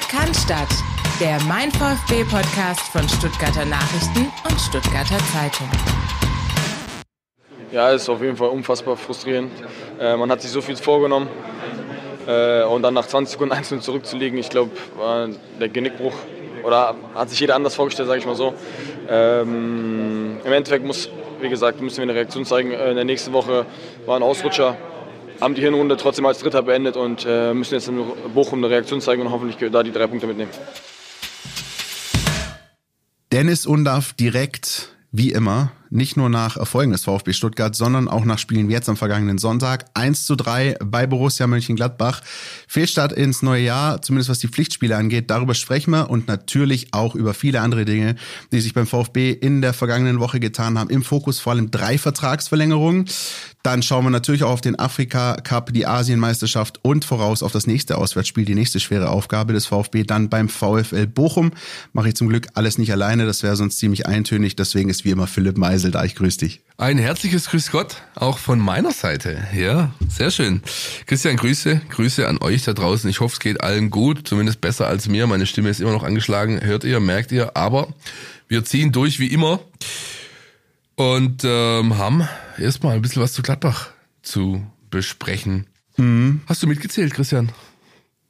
Sport kann Stadt. Der Mein VfB Podcast von Stuttgarter Nachrichten und Stuttgarter Zeitung. Ja, ist auf jeden Fall unfassbar frustrierend. Äh, man hat sich so viel vorgenommen äh, und dann nach 20 Sekunden einzeln zurückzulegen, ich glaube, war der Genickbruch oder hat sich jeder anders vorgestellt, sage ich mal so. Ähm, Im Endeffekt muss, wie gesagt, müssen wir eine Reaktion zeigen. Äh, in der nächsten Woche war ein Ausrutscher, haben die Hinrunde trotzdem als Dritter beendet und äh, müssen jetzt in Bochum eine Reaktion zeigen und hoffentlich da die drei Punkte mitnehmen. Dennis Undaff direkt wie immer, nicht nur nach Erfolgen des VfB Stuttgart, sondern auch nach Spielen wie jetzt am vergangenen Sonntag. 1 zu 3 bei Borussia Mönchengladbach. Fehlstart ins neue Jahr, zumindest was die Pflichtspiele angeht. Darüber sprechen wir und natürlich auch über viele andere Dinge, die sich beim VfB in der vergangenen Woche getan haben. Im Fokus vor allem drei Vertragsverlängerungen. Dann schauen wir natürlich auch auf den Afrika Cup, die Asienmeisterschaft und voraus auf das nächste Auswärtsspiel, die nächste schwere Aufgabe des VfB dann beim VfL Bochum. Mache ich zum Glück alles nicht alleine, das wäre sonst ziemlich eintönig. Deswegen ist wie immer Philipp Meisel da. Ich grüße dich. Ein herzliches Grüß Gott, auch von meiner Seite. Ja, sehr schön. Christian, Grüße, Grüße an euch da draußen. Ich hoffe, es geht allen gut, zumindest besser als mir. Meine Stimme ist immer noch angeschlagen, hört ihr, merkt ihr. Aber wir ziehen durch wie immer und ähm, haben erstmal ein bisschen was zu Gladbach zu besprechen. Mhm. Hast du mitgezählt, Christian?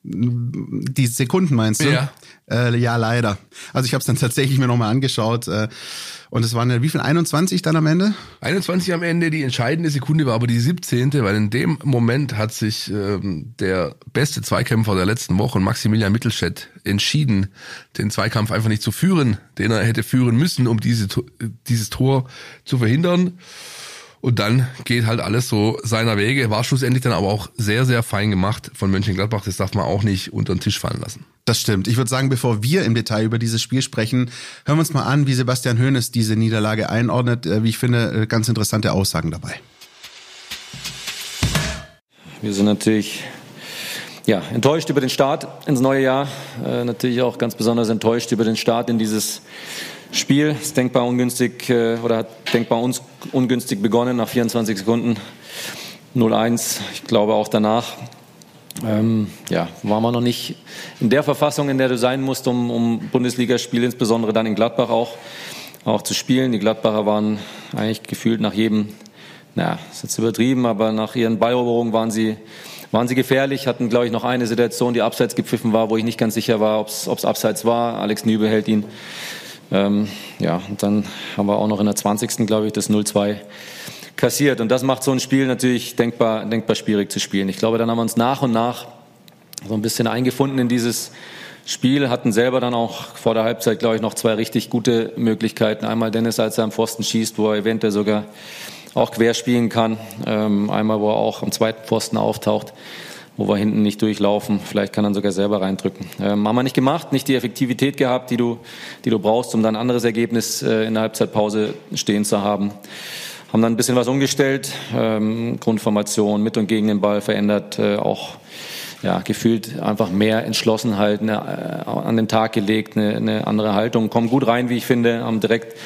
Die Sekunden meinst du? Ja. Äh, ja, leider. Also ich habe es dann tatsächlich mir nochmal angeschaut. Äh, und es waren ja wie viel? 21 dann am Ende? 21 am Ende. Die entscheidende Sekunde war aber die 17. Weil in dem Moment hat sich ähm, der beste Zweikämpfer der letzten Woche, Maximilian Mittelstädt, entschieden, den Zweikampf einfach nicht zu führen, den er hätte führen müssen, um diese, dieses Tor zu verhindern. Und dann geht halt alles so seiner Wege. War schlussendlich dann aber auch sehr, sehr fein gemacht von Mönchengladbach. Das darf man auch nicht unter den Tisch fallen lassen. Das stimmt. Ich würde sagen, bevor wir im Detail über dieses Spiel sprechen, hören wir uns mal an, wie Sebastian Hoeneß diese Niederlage einordnet. Äh, wie ich finde, äh, ganz interessante Aussagen dabei. Wir sind natürlich ja, enttäuscht über den Start ins neue Jahr. Äh, natürlich auch ganz besonders enttäuscht über den Start in dieses Spiel ist denkbar ungünstig äh, oder hat denkbar uns ungünstig begonnen nach 24 Sekunden 0-1. Ich glaube auch danach ähm, ja, war man noch nicht in der Verfassung, in der du sein musst, um, um Bundesligaspiele, insbesondere dann in Gladbach auch, auch zu spielen. Die Gladbacher waren eigentlich gefühlt nach jedem, naja, ist jetzt übertrieben, aber nach ihren Balleroberungen waren sie, waren sie gefährlich, hatten, glaube ich, noch eine Situation, die abseits gepfiffen war, wo ich nicht ganz sicher war, ob es abseits war. Alex Nübel hält ihn ähm, ja, und dann haben wir auch noch in der 20. glaube ich das 0-2 kassiert. Und das macht so ein Spiel natürlich denkbar, denkbar schwierig zu spielen. Ich glaube, dann haben wir uns nach und nach so ein bisschen eingefunden in dieses Spiel, hatten selber dann auch vor der Halbzeit, glaube ich, noch zwei richtig gute Möglichkeiten. Einmal Dennis, als er am Pfosten schießt, wo er eventuell sogar auch quer spielen kann. Ähm, einmal, wo er auch am zweiten Pfosten auftaucht wo wir hinten nicht durchlaufen. Vielleicht kann er sogar selber reindrücken. Ähm, haben wir nicht gemacht, nicht die Effektivität gehabt, die du, die du brauchst, um dann ein anderes Ergebnis äh, in der Halbzeitpause stehen zu haben. Haben dann ein bisschen was umgestellt, ähm, Grundformation mit und gegen den Ball verändert, äh, auch ja, gefühlt einfach mehr Entschlossenheit eine, äh, an den Tag gelegt, eine, eine andere Haltung, kommen gut rein, wie ich finde, haben direkt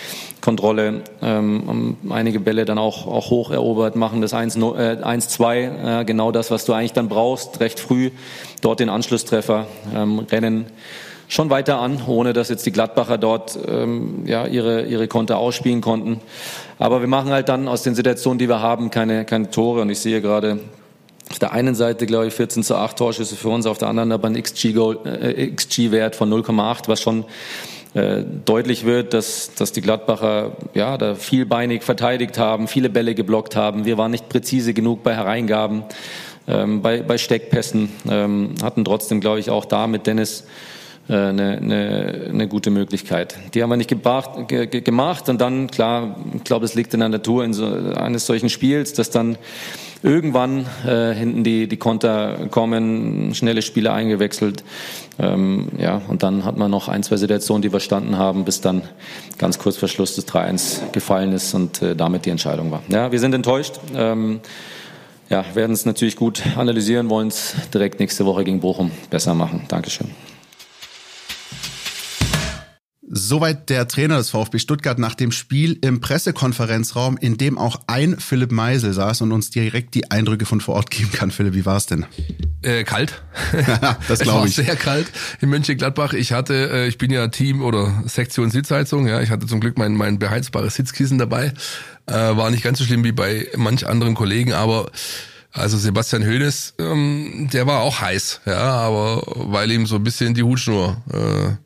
Kontrolle, ähm, einige Bälle dann auch, auch hoch erobert, machen das 1-2, äh, genau das, was du eigentlich dann brauchst, recht früh, dort den Anschlusstreffer, ähm, rennen schon weiter an, ohne dass jetzt die Gladbacher dort ähm, ja, ihre, ihre Konter ausspielen konnten. Aber wir machen halt dann aus den Situationen, die wir haben, keine, keine Tore. Und ich sehe gerade auf der einen Seite, glaube ich, 14 zu 8 Torschüsse für uns, auf der anderen aber ein XG-Wert äh, XG von 0,8, was schon äh, deutlich wird, dass, dass die Gladbacher ja, da vielbeinig verteidigt haben, viele Bälle geblockt haben. Wir waren nicht präzise genug bei Hereingaben, ähm, bei, bei Steckpässen, ähm, hatten trotzdem, glaube ich, auch da mit Dennis äh, eine, eine, eine gute Möglichkeit. Die haben wir nicht gebracht, ge, gemacht und dann, klar, ich glaube, es liegt in der Natur in so, eines solchen Spiels, dass dann irgendwann äh, hinten die, die Konter kommen, schnelle Spieler eingewechselt. Ähm, ja, und dann hat man noch ein, zwei Situationen, die verstanden haben, bis dann ganz kurz vor Schluss des 3-1 gefallen ist und äh, damit die Entscheidung war. Ja, wir sind enttäuscht. Ähm, ja, werden es natürlich gut analysieren, wollen es direkt nächste Woche gegen Bochum besser machen. Dankeschön. Soweit der Trainer des VfB Stuttgart nach dem Spiel im Pressekonferenzraum, in dem auch ein Philipp Meisel saß und uns direkt die Eindrücke von vor Ort geben kann. Philipp, wie war es denn? Äh, kalt. das glaube ich. Es war sehr kalt in Mönchengladbach. Ich hatte, äh, ich bin ja Team oder Sektion Sitzheizung. Ja, ich hatte zum Glück mein mein beheizbares Sitzkissen dabei. Äh, war nicht ganz so schlimm wie bei manch anderen Kollegen, aber also Sebastian Hoeneß, ähm, der war auch heiß, ja, aber weil ihm so ein bisschen die Hutschnur äh,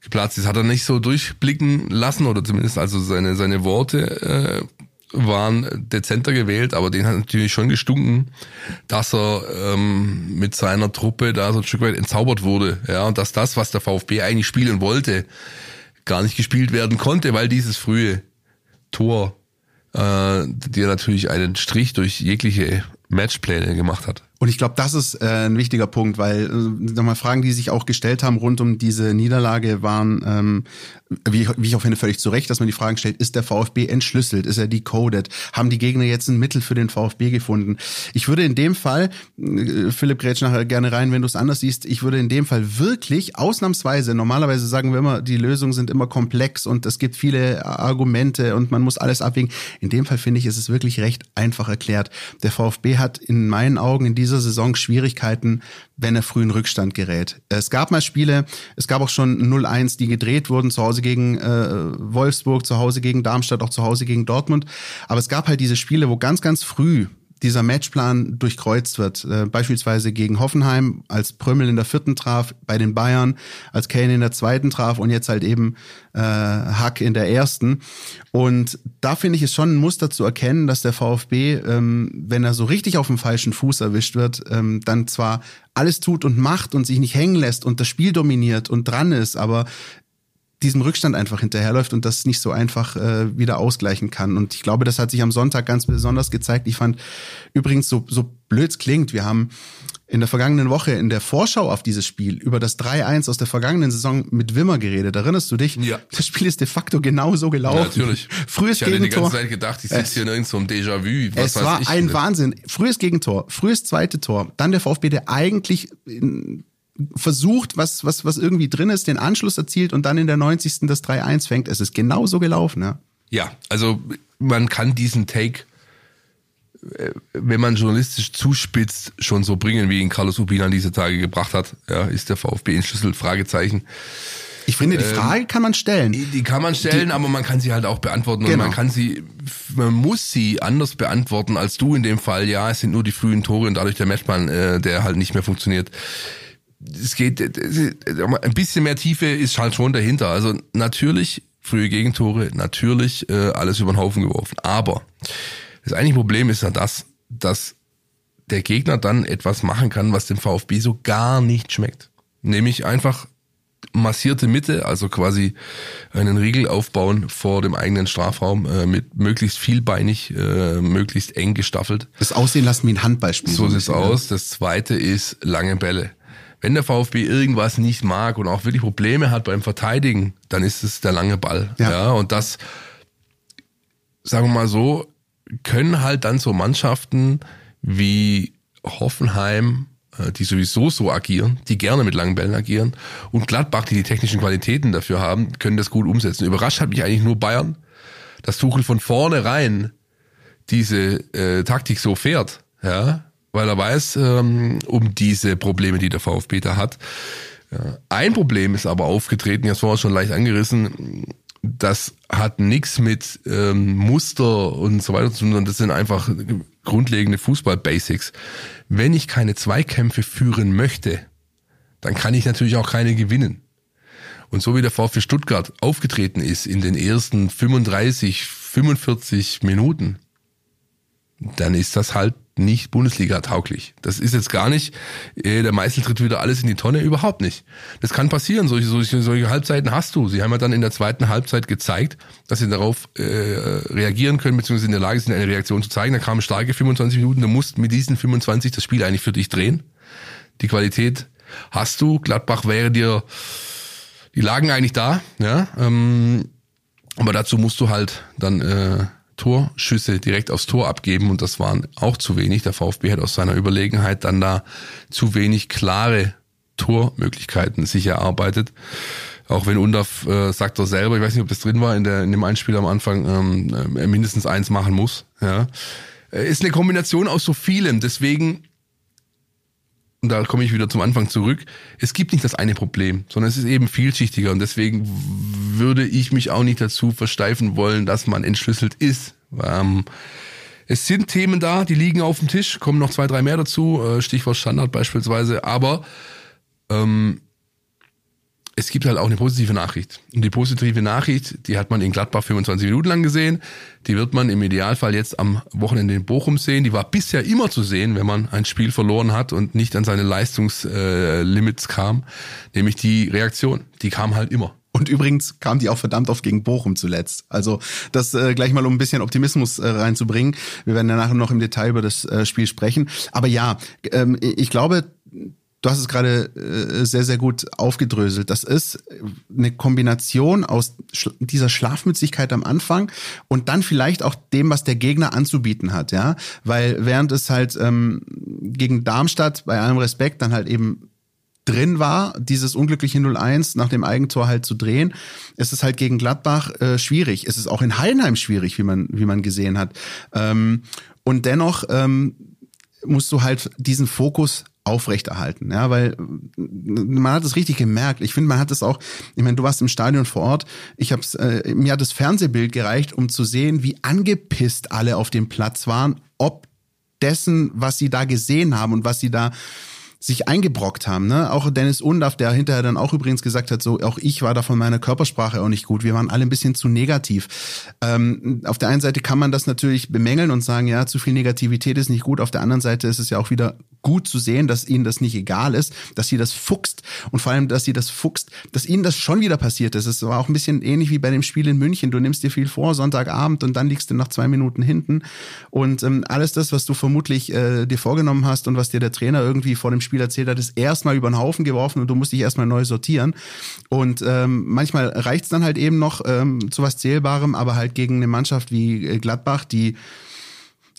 geplatzt ist, hat er nicht so durchblicken lassen oder zumindest also seine seine Worte äh, waren dezenter gewählt, aber den hat natürlich schon gestunken, dass er ähm, mit seiner Truppe da so ein Stück weit entzaubert wurde, ja, und dass das, was der VfB eigentlich spielen wollte, gar nicht gespielt werden konnte, weil dieses frühe Tor äh, dir natürlich einen Strich durch jegliche Matchpläne gemacht hat. Und ich glaube, das ist äh, ein wichtiger Punkt, weil äh, nochmal Fragen, die sich auch gestellt haben rund um diese Niederlage, waren, ähm, wie, wie ich auch finde, völlig zu Recht, dass man die Fragen stellt, ist der VfB entschlüsselt, ist er decoded, haben die Gegner jetzt ein Mittel für den VfB gefunden? Ich würde in dem Fall, äh, Philipp grätsch nachher gerne rein, wenn du es anders siehst, ich würde in dem Fall wirklich ausnahmsweise, normalerweise sagen wir immer, die Lösungen sind immer komplex und es gibt viele Argumente und man muss alles abwägen. In dem Fall finde ich, ist es wirklich recht einfach erklärt. Der VfB hat in meinen Augen in dieser Saison Schwierigkeiten, wenn er früh in Rückstand gerät. Es gab mal Spiele, es gab auch schon 0-1, die gedreht wurden, zu Hause gegen äh, Wolfsburg, zu Hause gegen Darmstadt, auch zu Hause gegen Dortmund. Aber es gab halt diese Spiele, wo ganz, ganz früh dieser Matchplan durchkreuzt wird. Äh, beispielsweise gegen Hoffenheim, als Prömmel in der vierten traf, bei den Bayern, als Kane in der zweiten traf und jetzt halt eben äh, Hack in der ersten. Und da finde ich es schon ein Muster zu erkennen, dass der VfB, ähm, wenn er so richtig auf dem falschen Fuß erwischt wird, ähm, dann zwar alles tut und macht und sich nicht hängen lässt und das Spiel dominiert und dran ist, aber diesem Rückstand einfach hinterherläuft und das nicht so einfach äh, wieder ausgleichen kann. Und ich glaube, das hat sich am Sonntag ganz besonders gezeigt. Ich fand übrigens so, so blöd klingt. Wir haben in der vergangenen Woche in der Vorschau auf dieses Spiel über das 3-1 aus der vergangenen Saison mit Wimmer geredet. Erinnerst du dich? Ja. Das Spiel ist de facto genau so gelaufen. Ja, natürlich. Frühes ich hatte Gegentor. die ganze Zeit gedacht, ich sitze hier nirgends so im Déjà-vu. Es war ein Wahnsinn. Frühes Gegentor, frühes zweite Tor. Dann der VfB, der eigentlich in, versucht, was, was, was irgendwie drin ist, den Anschluss erzielt und dann in der 90. das 3-1 fängt. Es ist genau so gelaufen, ja. Ja, also man kann diesen Take, äh, wenn man journalistisch zuspitzt, schon so bringen, wie ihn Carlos Urbina diese Tage gebracht hat. Ja, ist der VfB entschlüsselt? Fragezeichen. Ich finde, die Frage ähm, kann man stellen. Die, die kann man stellen, die, aber man kann sie halt auch beantworten. Genau. Und man kann sie, man muss sie anders beantworten als du in dem Fall. Ja, es sind nur die frühen Tore und dadurch der Matchplan, äh, der halt nicht mehr funktioniert es geht, ein bisschen mehr Tiefe ist halt schon dahinter. Also natürlich frühe Gegentore, natürlich äh, alles über den Haufen geworfen. Aber das eigentliche Problem ist ja das, dass der Gegner dann etwas machen kann, was dem VfB so gar nicht schmeckt. Nämlich einfach massierte Mitte, also quasi einen Riegel aufbauen vor dem eigenen Strafraum, äh, mit möglichst vielbeinig, äh, möglichst eng gestaffelt. Das Aussehen lassen wie ein Handballspiel. So sieht's aus. Das zweite ist lange Bälle wenn der VfB irgendwas nicht mag und auch wirklich Probleme hat beim Verteidigen, dann ist es der lange Ball. Ja, ja und das, sagen wir mal so, können halt dann so Mannschaften wie Hoffenheim, äh, die sowieso so agieren, die gerne mit langen Bällen agieren, und Gladbach, die die technischen Qualitäten dafür haben, können das gut umsetzen. Überrascht hat mich eigentlich nur Bayern, dass Tuchel von vornherein diese äh, Taktik so fährt. Ja, weil er weiß ähm, um diese Probleme, die der VfB da hat. Ja. Ein Problem ist aber aufgetreten, das war schon leicht angerissen, das hat nichts mit ähm, Muster und so weiter zu tun, sondern das sind einfach grundlegende Fußball-Basics. Wenn ich keine Zweikämpfe führen möchte, dann kann ich natürlich auch keine gewinnen. Und so wie der VfB Stuttgart aufgetreten ist in den ersten 35, 45 Minuten, dann ist das halt nicht Bundesliga tauglich. Das ist jetzt gar nicht, äh, der Meißel tritt wieder alles in die Tonne, überhaupt nicht. Das kann passieren, solche, solche, solche Halbzeiten hast du. Sie haben ja dann in der zweiten Halbzeit gezeigt, dass sie darauf äh, reagieren können, beziehungsweise in der Lage sind, eine Reaktion zu zeigen. Da kamen starke 25 Minuten, du musst mit diesen 25 das Spiel eigentlich für dich drehen. Die Qualität hast du, Gladbach wäre dir, die lagen eigentlich da, ja, ähm, aber dazu musst du halt dann äh, Torschüsse direkt aufs Tor abgeben und das waren auch zu wenig. Der VfB hat aus seiner Überlegenheit dann da zu wenig klare Tormöglichkeiten sich erarbeitet. Auch wenn Undaf, äh, sagt er selber, ich weiß nicht, ob das drin war in, der, in dem Einspiel am Anfang, ähm, äh, mindestens eins machen muss. Ja. Äh, ist eine Kombination aus so vielem. Deswegen und da komme ich wieder zum Anfang zurück, es gibt nicht das eine Problem, sondern es ist eben vielschichtiger. Und deswegen würde ich mich auch nicht dazu versteifen wollen, dass man entschlüsselt ist. Ähm, es sind Themen da, die liegen auf dem Tisch, kommen noch zwei, drei mehr dazu, äh, Stichwort Standard beispielsweise, aber ähm, es gibt halt auch eine positive Nachricht. Und die positive Nachricht, die hat man in Gladbach 25 Minuten lang gesehen. Die wird man im Idealfall jetzt am Wochenende in Bochum sehen. Die war bisher immer zu sehen, wenn man ein Spiel verloren hat und nicht an seine Leistungslimits kam. Nämlich die Reaktion. Die kam halt immer. Und übrigens kam die auch verdammt oft gegen Bochum zuletzt. Also das äh, gleich mal um ein bisschen Optimismus äh, reinzubringen. Wir werden danach noch im Detail über das äh, Spiel sprechen. Aber ja, ähm, ich glaube, Du hast es gerade äh, sehr, sehr gut aufgedröselt. Das ist eine Kombination aus dieser Schlafmützigkeit am Anfang und dann vielleicht auch dem, was der Gegner anzubieten hat, ja. Weil während es halt ähm, gegen Darmstadt bei allem Respekt dann halt eben drin war, dieses unglückliche 0-1 nach dem Eigentor halt zu drehen, ist es halt gegen Gladbach äh, schwierig. Es ist auch in Heidenheim schwierig, wie man, wie man gesehen hat. Ähm, und dennoch ähm, musst du halt diesen Fokus aufrechterhalten, ja, weil man hat es richtig gemerkt. Ich finde, man hat es auch. Ich meine, du warst im Stadion vor Ort. Ich habe äh, mir hat das Fernsehbild gereicht, um zu sehen, wie angepisst alle auf dem Platz waren, ob dessen, was sie da gesehen haben und was sie da sich eingebrockt haben. Ne? Auch Dennis Undaff, der hinterher dann auch übrigens gesagt hat, so auch ich war da von meiner Körpersprache auch nicht gut. Wir waren alle ein bisschen zu negativ. Ähm, auf der einen Seite kann man das natürlich bemängeln und sagen, ja, zu viel Negativität ist nicht gut. Auf der anderen Seite ist es ja auch wieder gut zu sehen, dass ihnen das nicht egal ist, dass sie das fuchst und vor allem, dass sie das fuchst, dass ihnen das schon wieder passiert ist. Es war auch ein bisschen ähnlich wie bei dem Spiel in München. Du nimmst dir viel vor, Sonntagabend und dann liegst du nach zwei Minuten hinten und ähm, alles das, was du vermutlich äh, dir vorgenommen hast und was dir der Trainer irgendwie vor dem Spiel erzählt hat, ist erstmal über den Haufen geworfen und du musst dich erstmal neu sortieren. Und ähm, manchmal reicht's dann halt eben noch ähm, zu was Zählbarem, aber halt gegen eine Mannschaft wie äh, Gladbach, die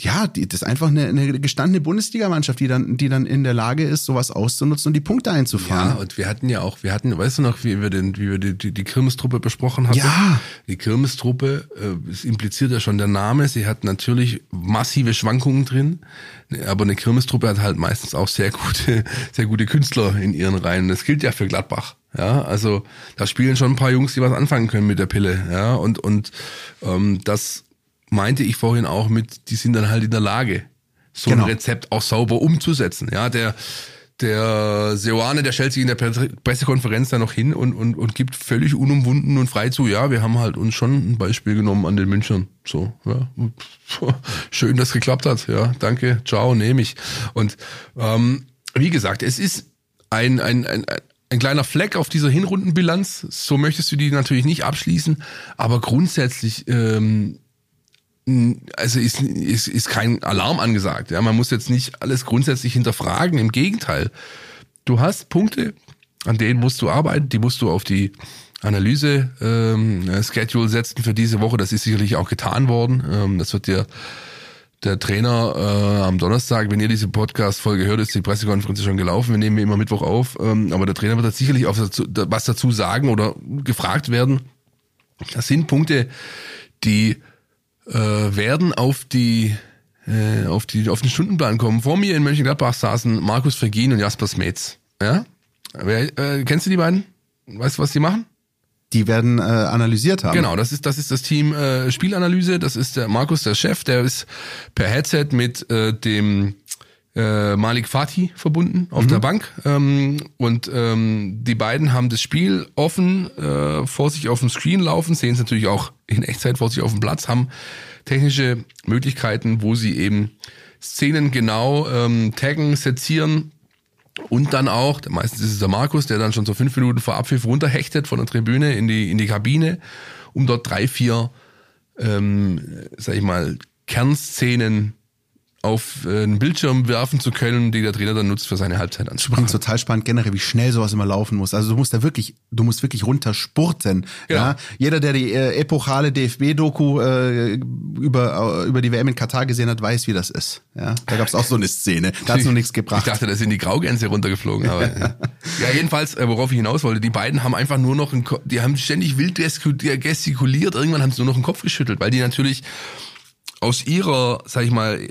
ja, die, das ist einfach eine, eine gestandene Bundesligamannschaft, die dann, die dann in der Lage ist, sowas auszunutzen und die Punkte einzufahren. Ja, und wir hatten ja auch, wir hatten, weißt du noch, wie wir den, wie wir die, die, die Kirmestruppe besprochen hatten? Ja. Die Kirmestruppe, äh, es impliziert ja schon der Name, sie hat natürlich massive Schwankungen drin, aber eine Kirmestruppe hat halt meistens auch sehr gute, sehr gute Künstler in ihren Reihen. Das gilt ja für Gladbach. Ja, also da spielen schon ein paar Jungs, die was anfangen können mit der Pille. Ja, und und ähm, das meinte ich vorhin auch mit, die sind dann halt in der Lage, so genau. ein Rezept auch sauber umzusetzen. Ja, der, der Seoane, der stellt sich in der Pressekonferenz da noch hin und, und, und gibt völlig unumwunden und frei zu, ja, wir haben halt uns schon ein Beispiel genommen an den Münchnern. So, ja. Schön, dass geklappt hat. Ja, danke, ciao, nehme ich. Und ähm, wie gesagt, es ist ein, ein, ein, ein kleiner Fleck auf dieser Hinrundenbilanz. So möchtest du die natürlich nicht abschließen, aber grundsätzlich ähm, also ist, ist, ist kein Alarm angesagt. Ja, man muss jetzt nicht alles grundsätzlich hinterfragen. Im Gegenteil, du hast Punkte, an denen musst du arbeiten, die musst du auf die Analyse ähm, Schedule setzen für diese Woche. Das ist sicherlich auch getan worden. Ähm, das wird dir der Trainer äh, am Donnerstag, wenn ihr diese Podcast-Folge hört, ist die Pressekonferenz schon gelaufen. Wir nehmen immer Mittwoch auf. Ähm, aber der Trainer wird sicherlich auch dazu, was dazu sagen oder gefragt werden. Das sind Punkte, die äh, werden auf die äh, auf die auf den Stundenplan kommen. Vor mir in Mönchengladbach saßen Markus Vergin und Jasper Smets. Ja? Wer, äh, kennst du die beiden? Weißt du, was die machen? Die werden äh, analysiert haben. Genau, das ist das ist das Team äh, Spielanalyse. Das ist der Markus, der Chef. Der ist per Headset mit äh, dem äh, Malik Fatih verbunden auf mhm. der Bank. Ähm, und ähm, die beiden haben das Spiel offen äh, vor sich auf dem Screen laufen, sehen es natürlich auch in Echtzeit vor sich auf dem Platz, haben technische Möglichkeiten, wo sie eben Szenen genau ähm, taggen, sezieren und dann auch, meistens ist es der Markus, der dann schon so fünf Minuten vor Abpfiff runterhechtet von der Tribüne in die, in die Kabine, um dort drei, vier, ähm, sag ich mal, Kernszenen auf äh, einen Bildschirm werfen zu können, die der Trainer dann nutzt für seine Halbzeitansprache. Übrigens total spannend generell, wie schnell sowas immer laufen muss. Also du musst da wirklich, du musst wirklich runterspurten. Genau. Ja, jeder, der die äh, epochale DFB-Doku äh, über äh, über die WM in Katar gesehen hat, weiß, wie das ist. Ja, da gab es auch so eine Szene. Da hat noch nichts gebracht. Ich dachte, da sind die Graugänse runtergeflogen. Aber, ja. ja, jedenfalls, äh, worauf ich hinaus wollte, die beiden haben einfach nur noch, einen, Ko- die haben ständig wild gestikuliert. Irgendwann haben sie nur noch den Kopf geschüttelt, weil die natürlich aus ihrer, sag ich mal,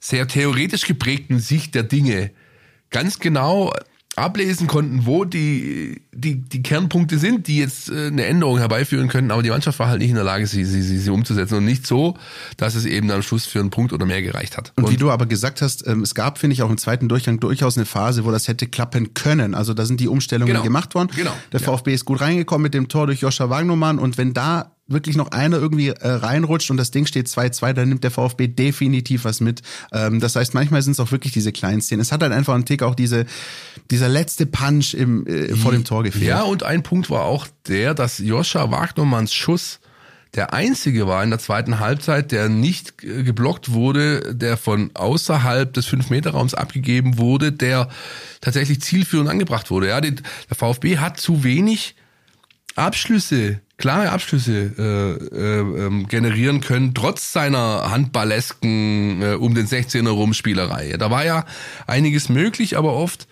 sehr theoretisch geprägten Sicht der Dinge ganz genau ablesen konnten, wo die, die, die Kernpunkte sind, die jetzt äh, eine Änderung herbeiführen können, aber die Mannschaft war halt nicht in der Lage, sie, sie, sie, sie umzusetzen und nicht so, dass es eben am Schluss für einen Punkt oder mehr gereicht hat. Und wie du aber gesagt hast, ähm, es gab, finde ich, auch im zweiten Durchgang durchaus eine Phase, wo das hätte klappen können. Also da sind die Umstellungen Genau. gemacht worden. Genau. Der Ja. VfB ist gut reingekommen mit dem Tor durch Joscha Wagnumann und wenn da wirklich noch einer irgendwie äh, reinrutscht und das Ding steht 2-2, dann nimmt der VfB definitiv was mit. Ähm, das heißt, manchmal sind es auch wirklich diese kleinen Szenen. Es hat halt einfach einen Tick auch diese, dieser letzte Punch im, äh, vor dem Tor gefehlt. Ja, und ein Punkt war auch der, dass Joscha Wagnermanns Schuss der einzige war in der zweiten Halbzeit, der nicht äh, geblockt wurde, der von außerhalb des 5-Meter-Raums abgegeben wurde, der tatsächlich zielführend angebracht wurde. Ja, der VfB hat zu wenig Abschlüsse, klare Abschlüsse äh, äh, ähm, generieren können, trotz seiner handballesken äh, um den 16er rum Spielerei. Da war ja einiges möglich, aber oft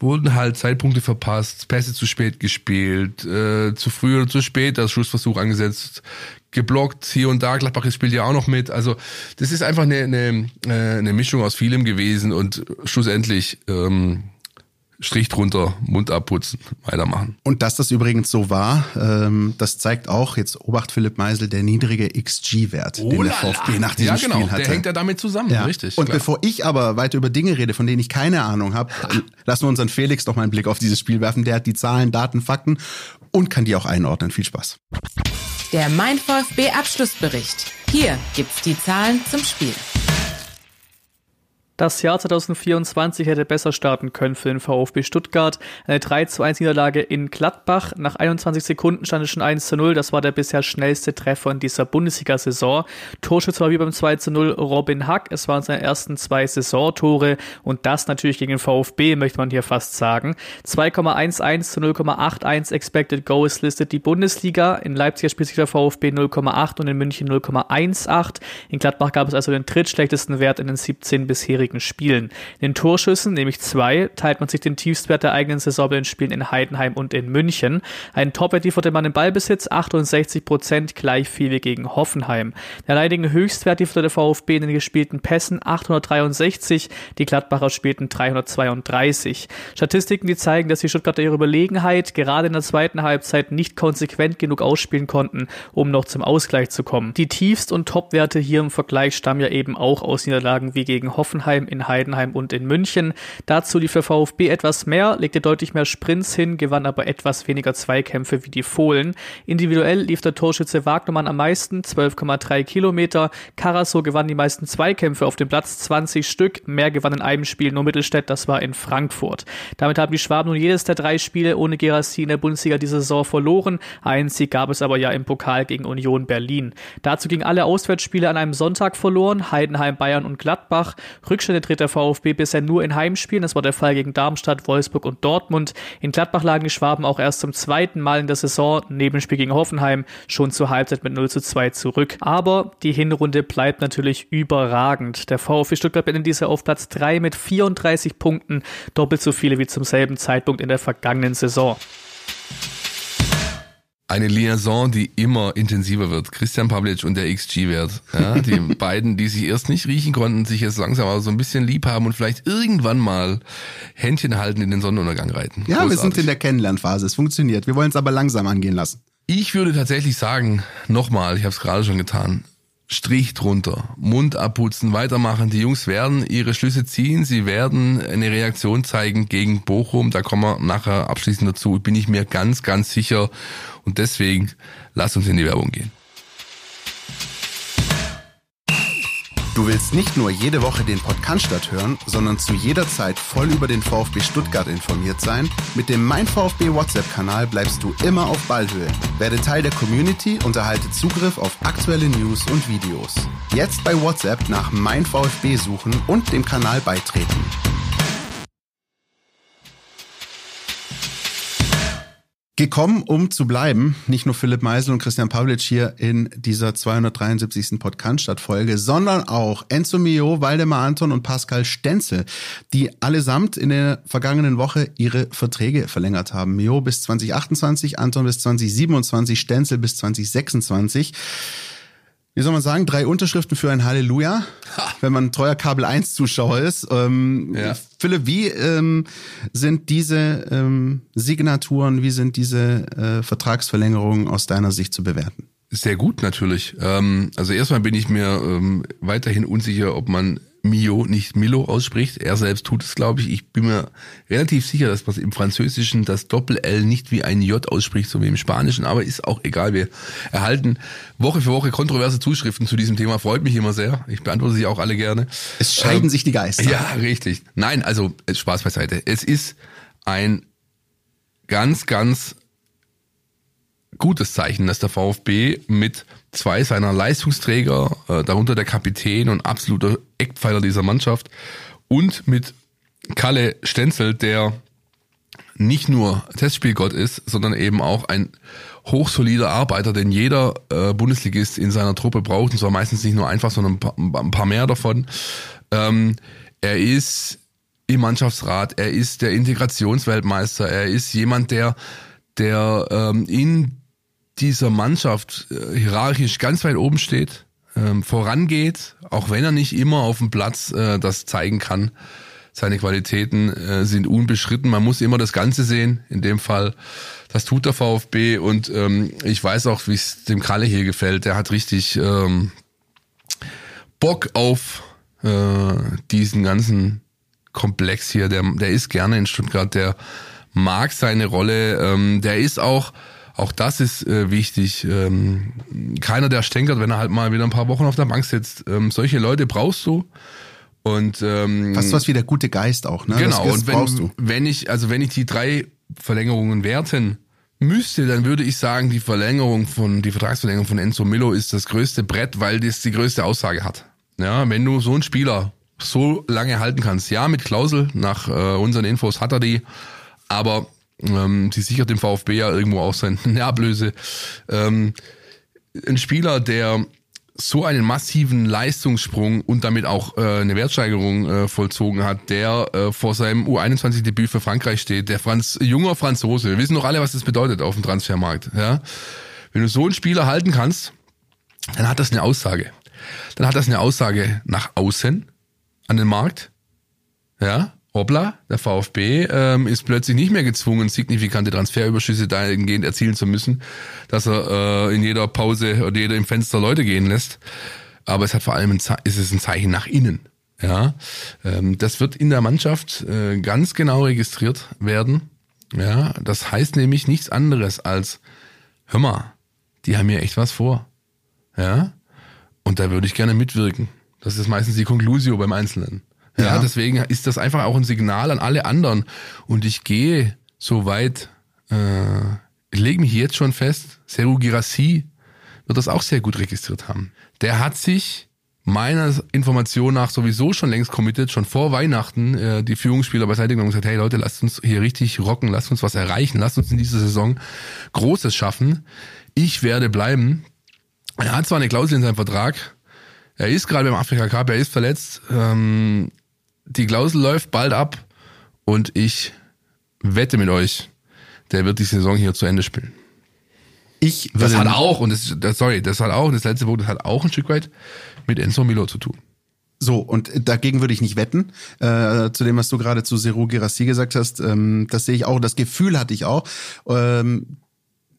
wurden halt Zeitpunkte verpasst, Pässe zu spät gespielt, äh, zu früh oder zu spät, der Schussversuch angesetzt, geblockt hier und da. Gladbach spielt ja auch noch mit. Also das ist einfach eine, eine, äh, eine Mischung aus vielem gewesen und schlussendlich ähm, Strich drunter, Mund abputzen, weitermachen. Und dass das übrigens so war, ähm, das zeigt auch, jetzt Obacht Philipp Meisel, der niedrige XG-Wert, den der VfB nach diesem ja, genau, Spiel hatte. der hängt ja damit zusammen, Ja. richtig. Und klar. bevor ich aber weiter über Dinge rede, von denen ich keine Ahnung habe, lassen wir unseren Felix doch mal einen Blick auf dieses Spiel werfen. Der hat die Zahlen, Daten, Fakten und kann die auch einordnen. Viel Spaß. Der Mein VfB Abschlussbericht. Hier gibt's die Zahlen zum Spiel. Das Jahr 2024 hätte besser starten können für den VfB Stuttgart. Eine 3 zu 1 Niederlage in Gladbach. Nach 21 Sekunden stand es schon 1 zu 0. Das war der bisher schnellste Treffer in dieser Bundesliga-Saison. Torschütze war wie beim 2 zu 0 Robin Hack. Es waren seine ersten zwei Saisontore und das natürlich gegen den VfB, möchte man hier fast sagen. 2,11 zu 0,81 Expected Goals listet die Bundesliga. In Leipzig spielt sich der VfB 0,8 und in München 0,18. In Gladbach gab es also den drittschlechtesten Wert in den 17 bisherigen Spielen. In den Torschüssen, nämlich zwei, teilt man sich den Tiefstwert der eigenen Saison bei den Spielen in Heidenheim und in München. Ein Topwert man im Ballbesitz, 68 Prozent, gleich viel wie gegen Hoffenheim. Der leidigen Höchstwert lieferte der VfB in den gespielten Pässen 863, die Gladbacher spielten 332. Statistiken, die zeigen, dass die Stuttgarter ihre Überlegenheit gerade in der zweiten Halbzeit nicht konsequent genug ausspielen konnten, um noch zum Ausgleich zu kommen. Die Tiefst- und Topwerte hier im Vergleich stammen ja eben auch aus Niederlagen wie gegen Hoffenheim, in Heidenheim und in München. Dazu lief der VfB etwas mehr, legte deutlich mehr Sprints hin, gewann aber etwas weniger Zweikämpfe wie die Fohlen. Individuell lief der Torschütze Wagnermann am meisten, 12,3 Kilometer. Karaso gewann die meisten Zweikämpfe auf dem Platz, 20 Stück. Mehr gewann in einem Spiel nur Mittelstädt, das war in Frankfurt. Damit haben die Schwaben nun jedes der drei Spiele ohne Gerassi in der Bundesliga diese Saison verloren. Einen Sieg gab es aber ja im Pokal gegen Union Berlin. Dazu gingen alle Auswärtsspiele an einem Sonntag verloren, Heidenheim, Bayern und Gladbach. Rückstände tritt der VfB bisher nur in Heimspielen, das war der Fall gegen Darmstadt, Wolfsburg und Dortmund. In Gladbach lagen die Schwaben auch erst zum zweiten Mal in der Saison, neben Spiel gegen Hoffenheim, schon zur Halbzeit mit 0 zu 2 zurück. Aber die Hinrunde bleibt natürlich überragend. Der VfB Stuttgart beendet diese auf Platz 3 mit 34 Punkten, doppelt so viele wie zum selben Zeitpunkt in der vergangenen Saison. Eine Liaison, die immer intensiver wird. Christian Pavlic und der XG-Wert. Ja, die beiden, die sich erst nicht riechen konnten, sich jetzt langsam aber so ein bisschen lieb haben und vielleicht irgendwann mal Händchen halten in den Sonnenuntergang reiten. Ja, wir sind Großartig. in der Kennenlernphase. Es funktioniert. Wir wollen es aber langsam angehen lassen. Ich würde tatsächlich sagen, nochmal, ich habe es gerade schon getan, Strich drunter, Mund abputzen, weitermachen. Die Jungs werden ihre Schlüsse ziehen, sie werden eine Reaktion zeigen gegen Bochum. Da kommen wir nachher abschließend dazu, bin ich mir ganz, ganz sicher. Und deswegen, lass uns in die Werbung gehen. Du willst nicht nur jede Woche den Podcast hören, sondern zu jeder Zeit voll über den VfB Stuttgart informiert sein? Mit dem Mein VfB WhatsApp-Kanal bleibst du immer auf Ballhöhe. Werde Teil der Community und erhalte Zugriff auf aktuelle News und Videos. Jetzt bei WhatsApp nach Mein VfB suchen und dem Kanal beitreten. Gekommen, um zu bleiben, nicht nur Philipp Meisel und Christian Pavlic hier in dieser 273. Podcast-Folge, sondern auch Enzo Mio, Waldemar Anton und Pascal Stenzel, die allesamt in der vergangenen Woche ihre Verträge verlängert haben. Mio bis 2028, Anton bis 2027, Stenzel bis 2026 wie soll man sagen, drei Unterschriften für ein Halleluja, ha. wenn man treuer Kabel 1 Zuschauer ist. Ähm, ja. Philipp, wie ähm, sind diese ähm, Signaturen, wie sind diese äh, Vertragsverlängerungen aus deiner Sicht zu bewerten? Sehr gut natürlich. Ähm, also erstmal bin ich mir ähm, weiterhin unsicher, ob man Mio nicht Milo ausspricht. Er selbst tut es, glaube ich. Ich bin mir relativ sicher, dass man im Französischen das Doppel-L nicht wie ein J ausspricht, so wie im Spanischen, aber ist auch egal. Wir erhalten Woche für Woche kontroverse Zuschriften zu diesem Thema. Freut mich immer sehr. Ich beantworte sie auch alle gerne. Es scheiden ähm, sich die Geister. Ja, richtig. Nein, also Spaß beiseite. Es ist ein ganz, ganz gutes Zeichen, dass der VfB mit zwei seiner Leistungsträger, äh, darunter der Kapitän und absoluter Eckpfeiler dieser Mannschaft, und mit Kalle Stenzel, der nicht nur Testspielgott ist, sondern eben auch ein hochsolider Arbeiter, den jeder äh, Bundesligist in seiner Truppe braucht, und zwar meistens nicht nur einfach, sondern ein paar, ein paar mehr davon. Ähm, er ist im Mannschaftsrat, er ist der Integrationsweltmeister, er ist jemand, der, der ähm, in dieser Mannschaft äh, hierarchisch ganz weit oben steht, ähm, vorangeht, auch wenn er nicht immer auf dem Platz äh, das zeigen kann. Seine Qualitäten äh, sind unbeschritten. Man muss immer das Ganze sehen. In dem Fall, das tut der VfB und ähm, ich weiß auch, wie es dem Kralle hier gefällt. Der hat richtig ähm, Bock auf äh, diesen ganzen Komplex hier. Der, der ist gerne in Stuttgart. Der mag seine Rolle. Ähm, der ist auch auch das ist äh, wichtig. Ähm, keiner, der stänkert, wenn er halt mal wieder ein paar Wochen auf der Bank sitzt. Ähm, solche Leute brauchst du. Und ähm, fast was wie der gute Geist auch, ne? Genau. Das, das und wenn, brauchst du. wenn ich, also wenn ich die drei Verlängerungen werten müsste, dann würde ich sagen, die Verlängerung von, die Vertragsverlängerung von Enzo Millo ist das größte Brett, weil das die größte Aussage hat. Ja, wenn du so einen Spieler so lange halten kannst, ja, mit Klausel, nach äh, unseren Infos hat er die, aber ähm, sie sichert dem VfB ja irgendwo auch seine Ablöse. Ähm, ein Spieler, der so einen massiven Leistungssprung und damit auch äh, eine Wertsteigerung äh, vollzogen hat, der äh, vor seinem U21-Debüt für Frankreich steht, der Franz, junger Franzose. Wir wissen doch alle, was das bedeutet auf dem Transfermarkt. Ja? Wenn du so einen Spieler halten kannst, dann hat das eine Aussage. Dann hat das eine Aussage nach außen an den Markt. Ja, hoppla, der VfB ähm, ist plötzlich nicht mehr gezwungen, signifikante Transferüberschüsse dahingehend erzielen zu müssen, dass er äh, in jeder Pause oder jeder im Fenster Leute gehen lässt. Aber es hat vor allem ein, ist es ein Zeichen nach innen. Ja, ähm, das wird in der Mannschaft äh, ganz genau registriert werden. Ja, das heißt nämlich nichts anderes als, hör mal, die haben mir echt was vor. Ja, und da würde ich gerne mitwirken. Das ist meistens die Conclusio beim Einzelnen. Ja, deswegen ist das einfach auch ein Signal an alle anderen. Und ich gehe so weit, äh, ich lege mich jetzt schon fest, Seru Girassi wird das auch sehr gut registriert haben. Der hat sich meiner Information nach sowieso schon längst committed, schon vor Weihnachten äh, die Führungsspieler beiseite genommen und gesagt, hey Leute, lasst uns hier richtig rocken, lasst uns was erreichen, lasst uns in dieser Saison Großes schaffen. Ich werde bleiben. Er hat zwar eine Klausel in seinem Vertrag, er ist gerade beim Afrika Cup, er ist verletzt. Ähm, die Klausel läuft bald ab und ich wette mit euch, der wird die Saison hier zu Ende spielen. Ich das hat auch, und das, das, sorry, das hat auch, das letzte Wort, das hat auch ein Stück weit mit Enzo Milo zu tun. So, und dagegen würde ich nicht wetten. Äh, zu dem, was du gerade zu Seru Girassi gesagt hast, ähm, das sehe ich auch, das Gefühl hatte ich auch. Ähm,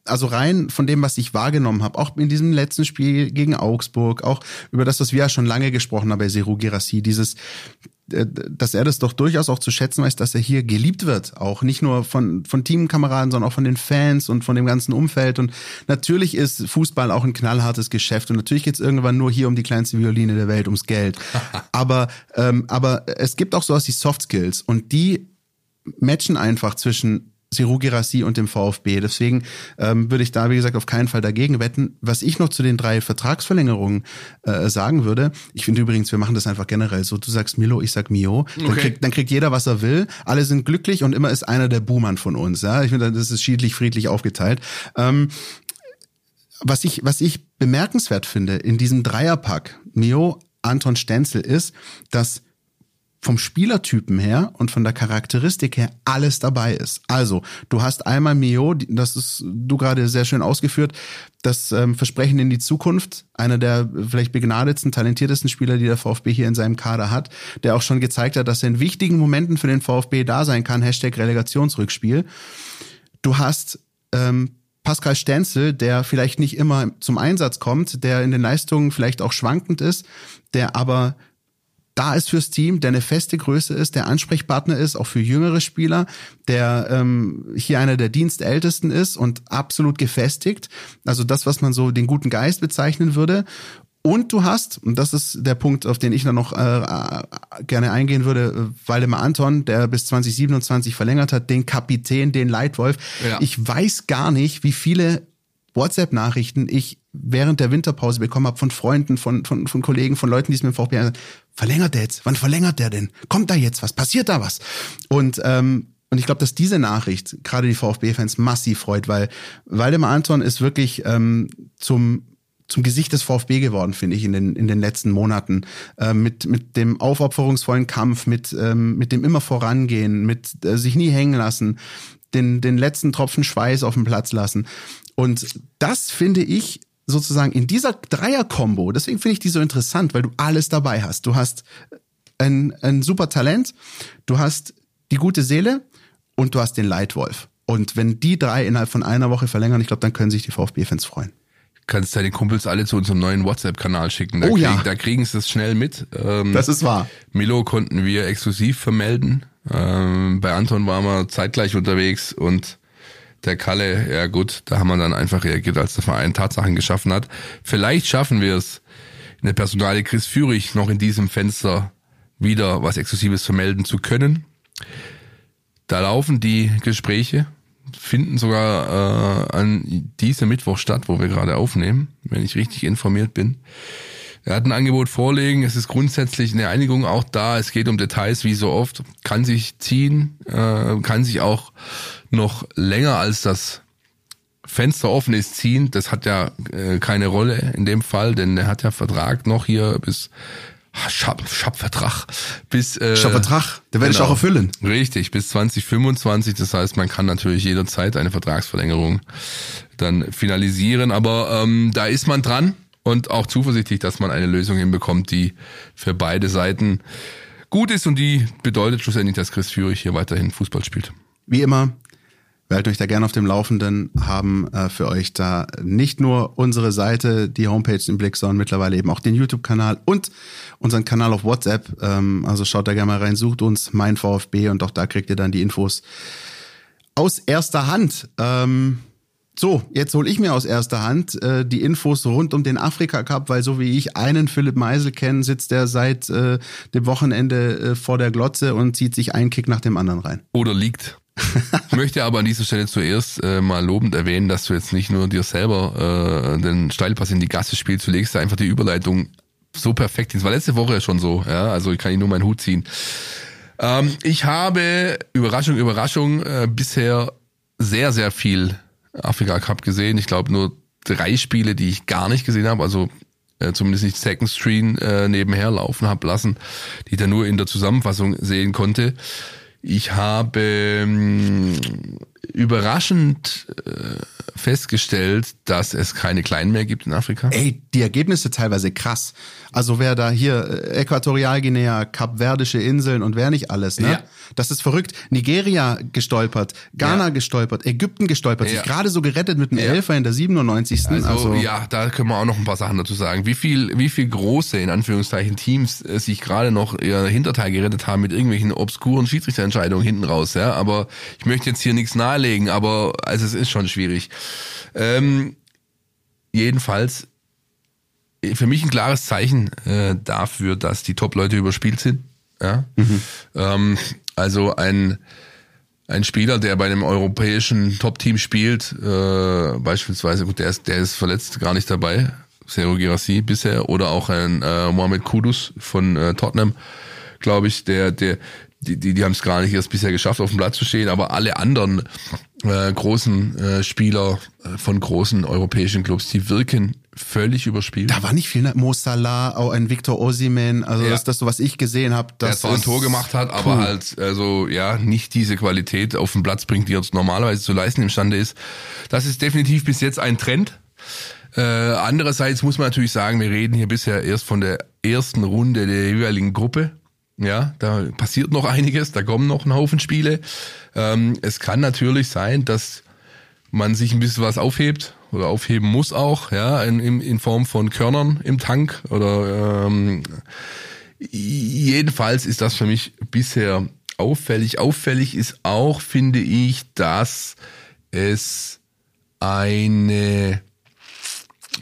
also rein von dem, was ich wahrgenommen habe, auch in diesem letzten Spiel gegen Augsburg, auch über das, was wir ja schon lange gesprochen haben bei Seru Girassi, dieses, dass er das doch durchaus auch zu schätzen weiß, dass er hier geliebt wird. Auch nicht nur von, von Teamkameraden, sondern auch von den Fans und von dem ganzen Umfeld. Und natürlich ist Fußball auch ein knallhartes Geschäft. Und natürlich geht es irgendwann nur hier um die kleinste Violine der Welt, ums Geld. aber, ähm, aber es gibt auch sowas wie Soft Skills. Und die matchen einfach zwischen Seru Girassi und dem VfB. Deswegen ähm, würde ich da, wie gesagt, auf keinen Fall dagegen wetten. Was ich noch zu den drei Vertragsverlängerungen äh, sagen würde, ich finde übrigens, wir machen das einfach generell so, du sagst Milo, ich sag Mio, dann, Okay. kriegt, dann kriegt jeder, was er will, alle sind glücklich und immer ist einer der Buhmann von uns. Ja? Ich finde, das ist schiedlich, friedlich aufgeteilt. Ähm, was ich, was ich bemerkenswert finde in diesem Dreierpack, Mio, Anton Stenzel, ist, dass vom Spielertypen her und von der Charakteristik her alles dabei ist. Also, du hast einmal Mio, das ist du gerade sehr schön ausgeführt, das ähm, Versprechen in die Zukunft, einer der vielleicht begnadetsten, talentiertesten Spieler, die der VfB hier in seinem Kader hat, der auch schon gezeigt hat, dass er in wichtigen Momenten für den VfB da sein kann, Hashtag Relegationsrückspiel. Du hast ähm, Pascal Stenzel, der vielleicht nicht immer zum Einsatz kommt, der in den Leistungen vielleicht auch schwankend ist, der aber da ist fürs Team, der eine feste Größe ist, der Ansprechpartner ist, auch für jüngere Spieler, der ähm, hier einer der Dienstältesten ist und absolut gefestigt. Also das, was man so den guten Geist bezeichnen würde. Und du hast, und das ist der Punkt, auf den ich dann noch äh, gerne eingehen würde, äh, Waldemar Anton, der bis 2027 verlängert hat, den Kapitän, den Leitwolf. Ja. Ich weiß gar nicht, wie viele WhatsApp-Nachrichten ich während der Winterpause bekommen habe von Freunden, von, von, von Kollegen, von Leuten, die es mit dem VfB sagen, verlängert der jetzt? Wann verlängert der denn? Kommt da jetzt was? Passiert da was? Und ähm, und ich glaube, dass diese Nachricht gerade die VfB-Fans massiv freut, weil Waldemar Anton ist wirklich ähm, zum zum Gesicht des VfB geworden, finde ich, in den, in den letzten Monaten. Äh, mit, mit dem aufopferungsvollen Kampf, mit, ähm, mit dem immer vorangehen, mit äh, sich nie hängen lassen, den, den letzten Tropfen Schweiß auf dem Platz lassen. Und das finde ich sozusagen in dieser Dreier-Kombo, deswegen finde ich die so interessant, weil du alles dabei hast. Du hast ein, ein super Talent, du hast die gute Seele und du hast den Leitwolf. Und wenn die drei innerhalb von einer Woche verlängern, ich glaube, dann können sich die VfB-Fans freuen. Kannst deine Kumpels alle zu unserem neuen WhatsApp-Kanal schicken. Da Oh ja. kriegen, Da kriegen sie es schnell mit. Ähm, Das ist wahr. Milo konnten wir exklusiv vermelden. Ähm, bei Anton waren wir zeitgleich unterwegs und der Kalle, ja gut, da haben wir dann einfach reagiert, als der Verein Tatsachen geschaffen hat. Vielleicht schaffen wir es in der Personalie Chris Führig noch in diesem Fenster wieder was Exklusives vermelden zu können. Da laufen die Gespräche, finden sogar äh, an diesem Mittwoch statt, wo wir gerade aufnehmen, wenn ich richtig informiert bin. Er hat ein Angebot vorlegen, es ist grundsätzlich eine Einigung auch da, es geht um Details wie so oft, kann sich ziehen, äh, kann sich auch noch länger als das Fenster offen ist ziehen, das hat ja äh, keine Rolle in dem Fall, denn er hat ja Vertrag noch hier bis Schab, Schabvertrag bis äh, Schabvertrag, der werde ich auch erfüllen. Richtig, bis 2025. Das heißt, man kann natürlich jederzeit eine Vertragsverlängerung dann finalisieren. Aber ähm, da ist man dran und auch zuversichtlich, dass man eine Lösung hinbekommt, die für beide Seiten gut ist und die bedeutet schlussendlich, dass Chris Führig hier weiterhin Fußball spielt. Wie immer, wir halten euch da gerne auf dem Laufenden, haben äh, für euch da nicht nur unsere Seite, die Homepage im Blick, sondern mittlerweile eben auch den YouTube-Kanal und unseren Kanal auf WhatsApp. Ähm, also schaut da gerne mal rein, sucht uns mein VfB und auch da kriegt ihr dann die Infos aus erster Hand. Ähm, so, jetzt hole ich mir aus erster Hand äh, die Infos rund um den Afrika Cup, weil so wie ich einen Philipp Meisel kenne, sitzt er seit äh, dem Wochenende äh, vor der Glotze und zieht sich einen Kick nach dem anderen rein. Oder liegt. Ich möchte aber an dieser Stelle zuerst äh, mal lobend erwähnen, dass du jetzt nicht nur dir selber äh, den Steilpass in die Gasse spielst, du legst einfach die Überleitung so perfekt hin. Es war letzte Woche schon so, ja, also ich kann ich nur meinen Hut ziehen. Ähm, ich habe, Überraschung, Überraschung, äh, bisher sehr, sehr viel Afrika Cup gesehen. Ich glaube nur drei Spiele, die ich gar nicht gesehen habe, also äh, zumindest nicht Second Screen äh, nebenher laufen habe lassen, die ich dann nur in der Zusammenfassung sehen konnte. Ich habe ähm, überraschend äh, festgestellt, dass es keine Kleinen mehr gibt in Afrika. Ey, die Ergebnisse teilweise krass. Also wer da hier äh, Äquatorialguinea, Kapverdische Inseln und wer nicht alles, ne? Ja. Das ist verrückt. Nigeria gestolpert, Ghana Ja. gestolpert, Ägypten gestolpert, Ja. sich gerade so gerettet mit einem Ja. Elfer in der 97. Also, Also, ja, da können wir auch noch ein paar Sachen dazu sagen. Wie viel, wie viel große, in Anführungszeichen, Teams äh, sich gerade noch ihr Hinterteil gerettet haben mit irgendwelchen obskuren Schiedsrichterentscheidungen hinten raus, ja. Aber ich möchte jetzt hier nichts nahelegen, aber also es ist schon schwierig. Ähm, jedenfalls für mich ein klares Zeichen äh, dafür, dass die Top-Leute überspielt sind. Ja? Ähm, also ein ein Spieler, der bei einem europäischen Top-Team spielt, äh, beispielsweise, gut, der ist, der ist verletzt, gar nicht dabei, Sergio Girassi bisher, oder auch ein äh, Mohamed Kudus von äh, Tottenham, glaube ich, der, der, die, die, die haben es gar nicht erst bisher geschafft, auf dem Platz zu stehen, aber alle anderen äh, großen äh, Spieler äh, von großen europäischen Clubs, die wirken völlig überspielt. da war nicht viel, ne? Mo Salah, auch ein Victor Osimhen, also Ja. das, das so, was ich gesehen habe. der zwar ein Tor gemacht hat, aber Puh. halt also ja nicht diese Qualität auf den Platz bringt, die er normalerweise zu leisten imstande ist. Das ist definitiv bis jetzt ein Trend. Äh, andererseits muss man natürlich sagen, wir reden hier bisher erst von der ersten Runde der jeweiligen Gruppe. Ja, da passiert noch einiges, da kommen noch ein Haufen Spiele. Ähm, es kann natürlich sein, dass man sich ein bisschen was aufhebt oder aufheben muss auch, ja, in, in, Form von Körnern im Tank oder ähm, jedenfalls ist das für mich bisher auffällig. Auffällig ist auch, finde ich, dass es eine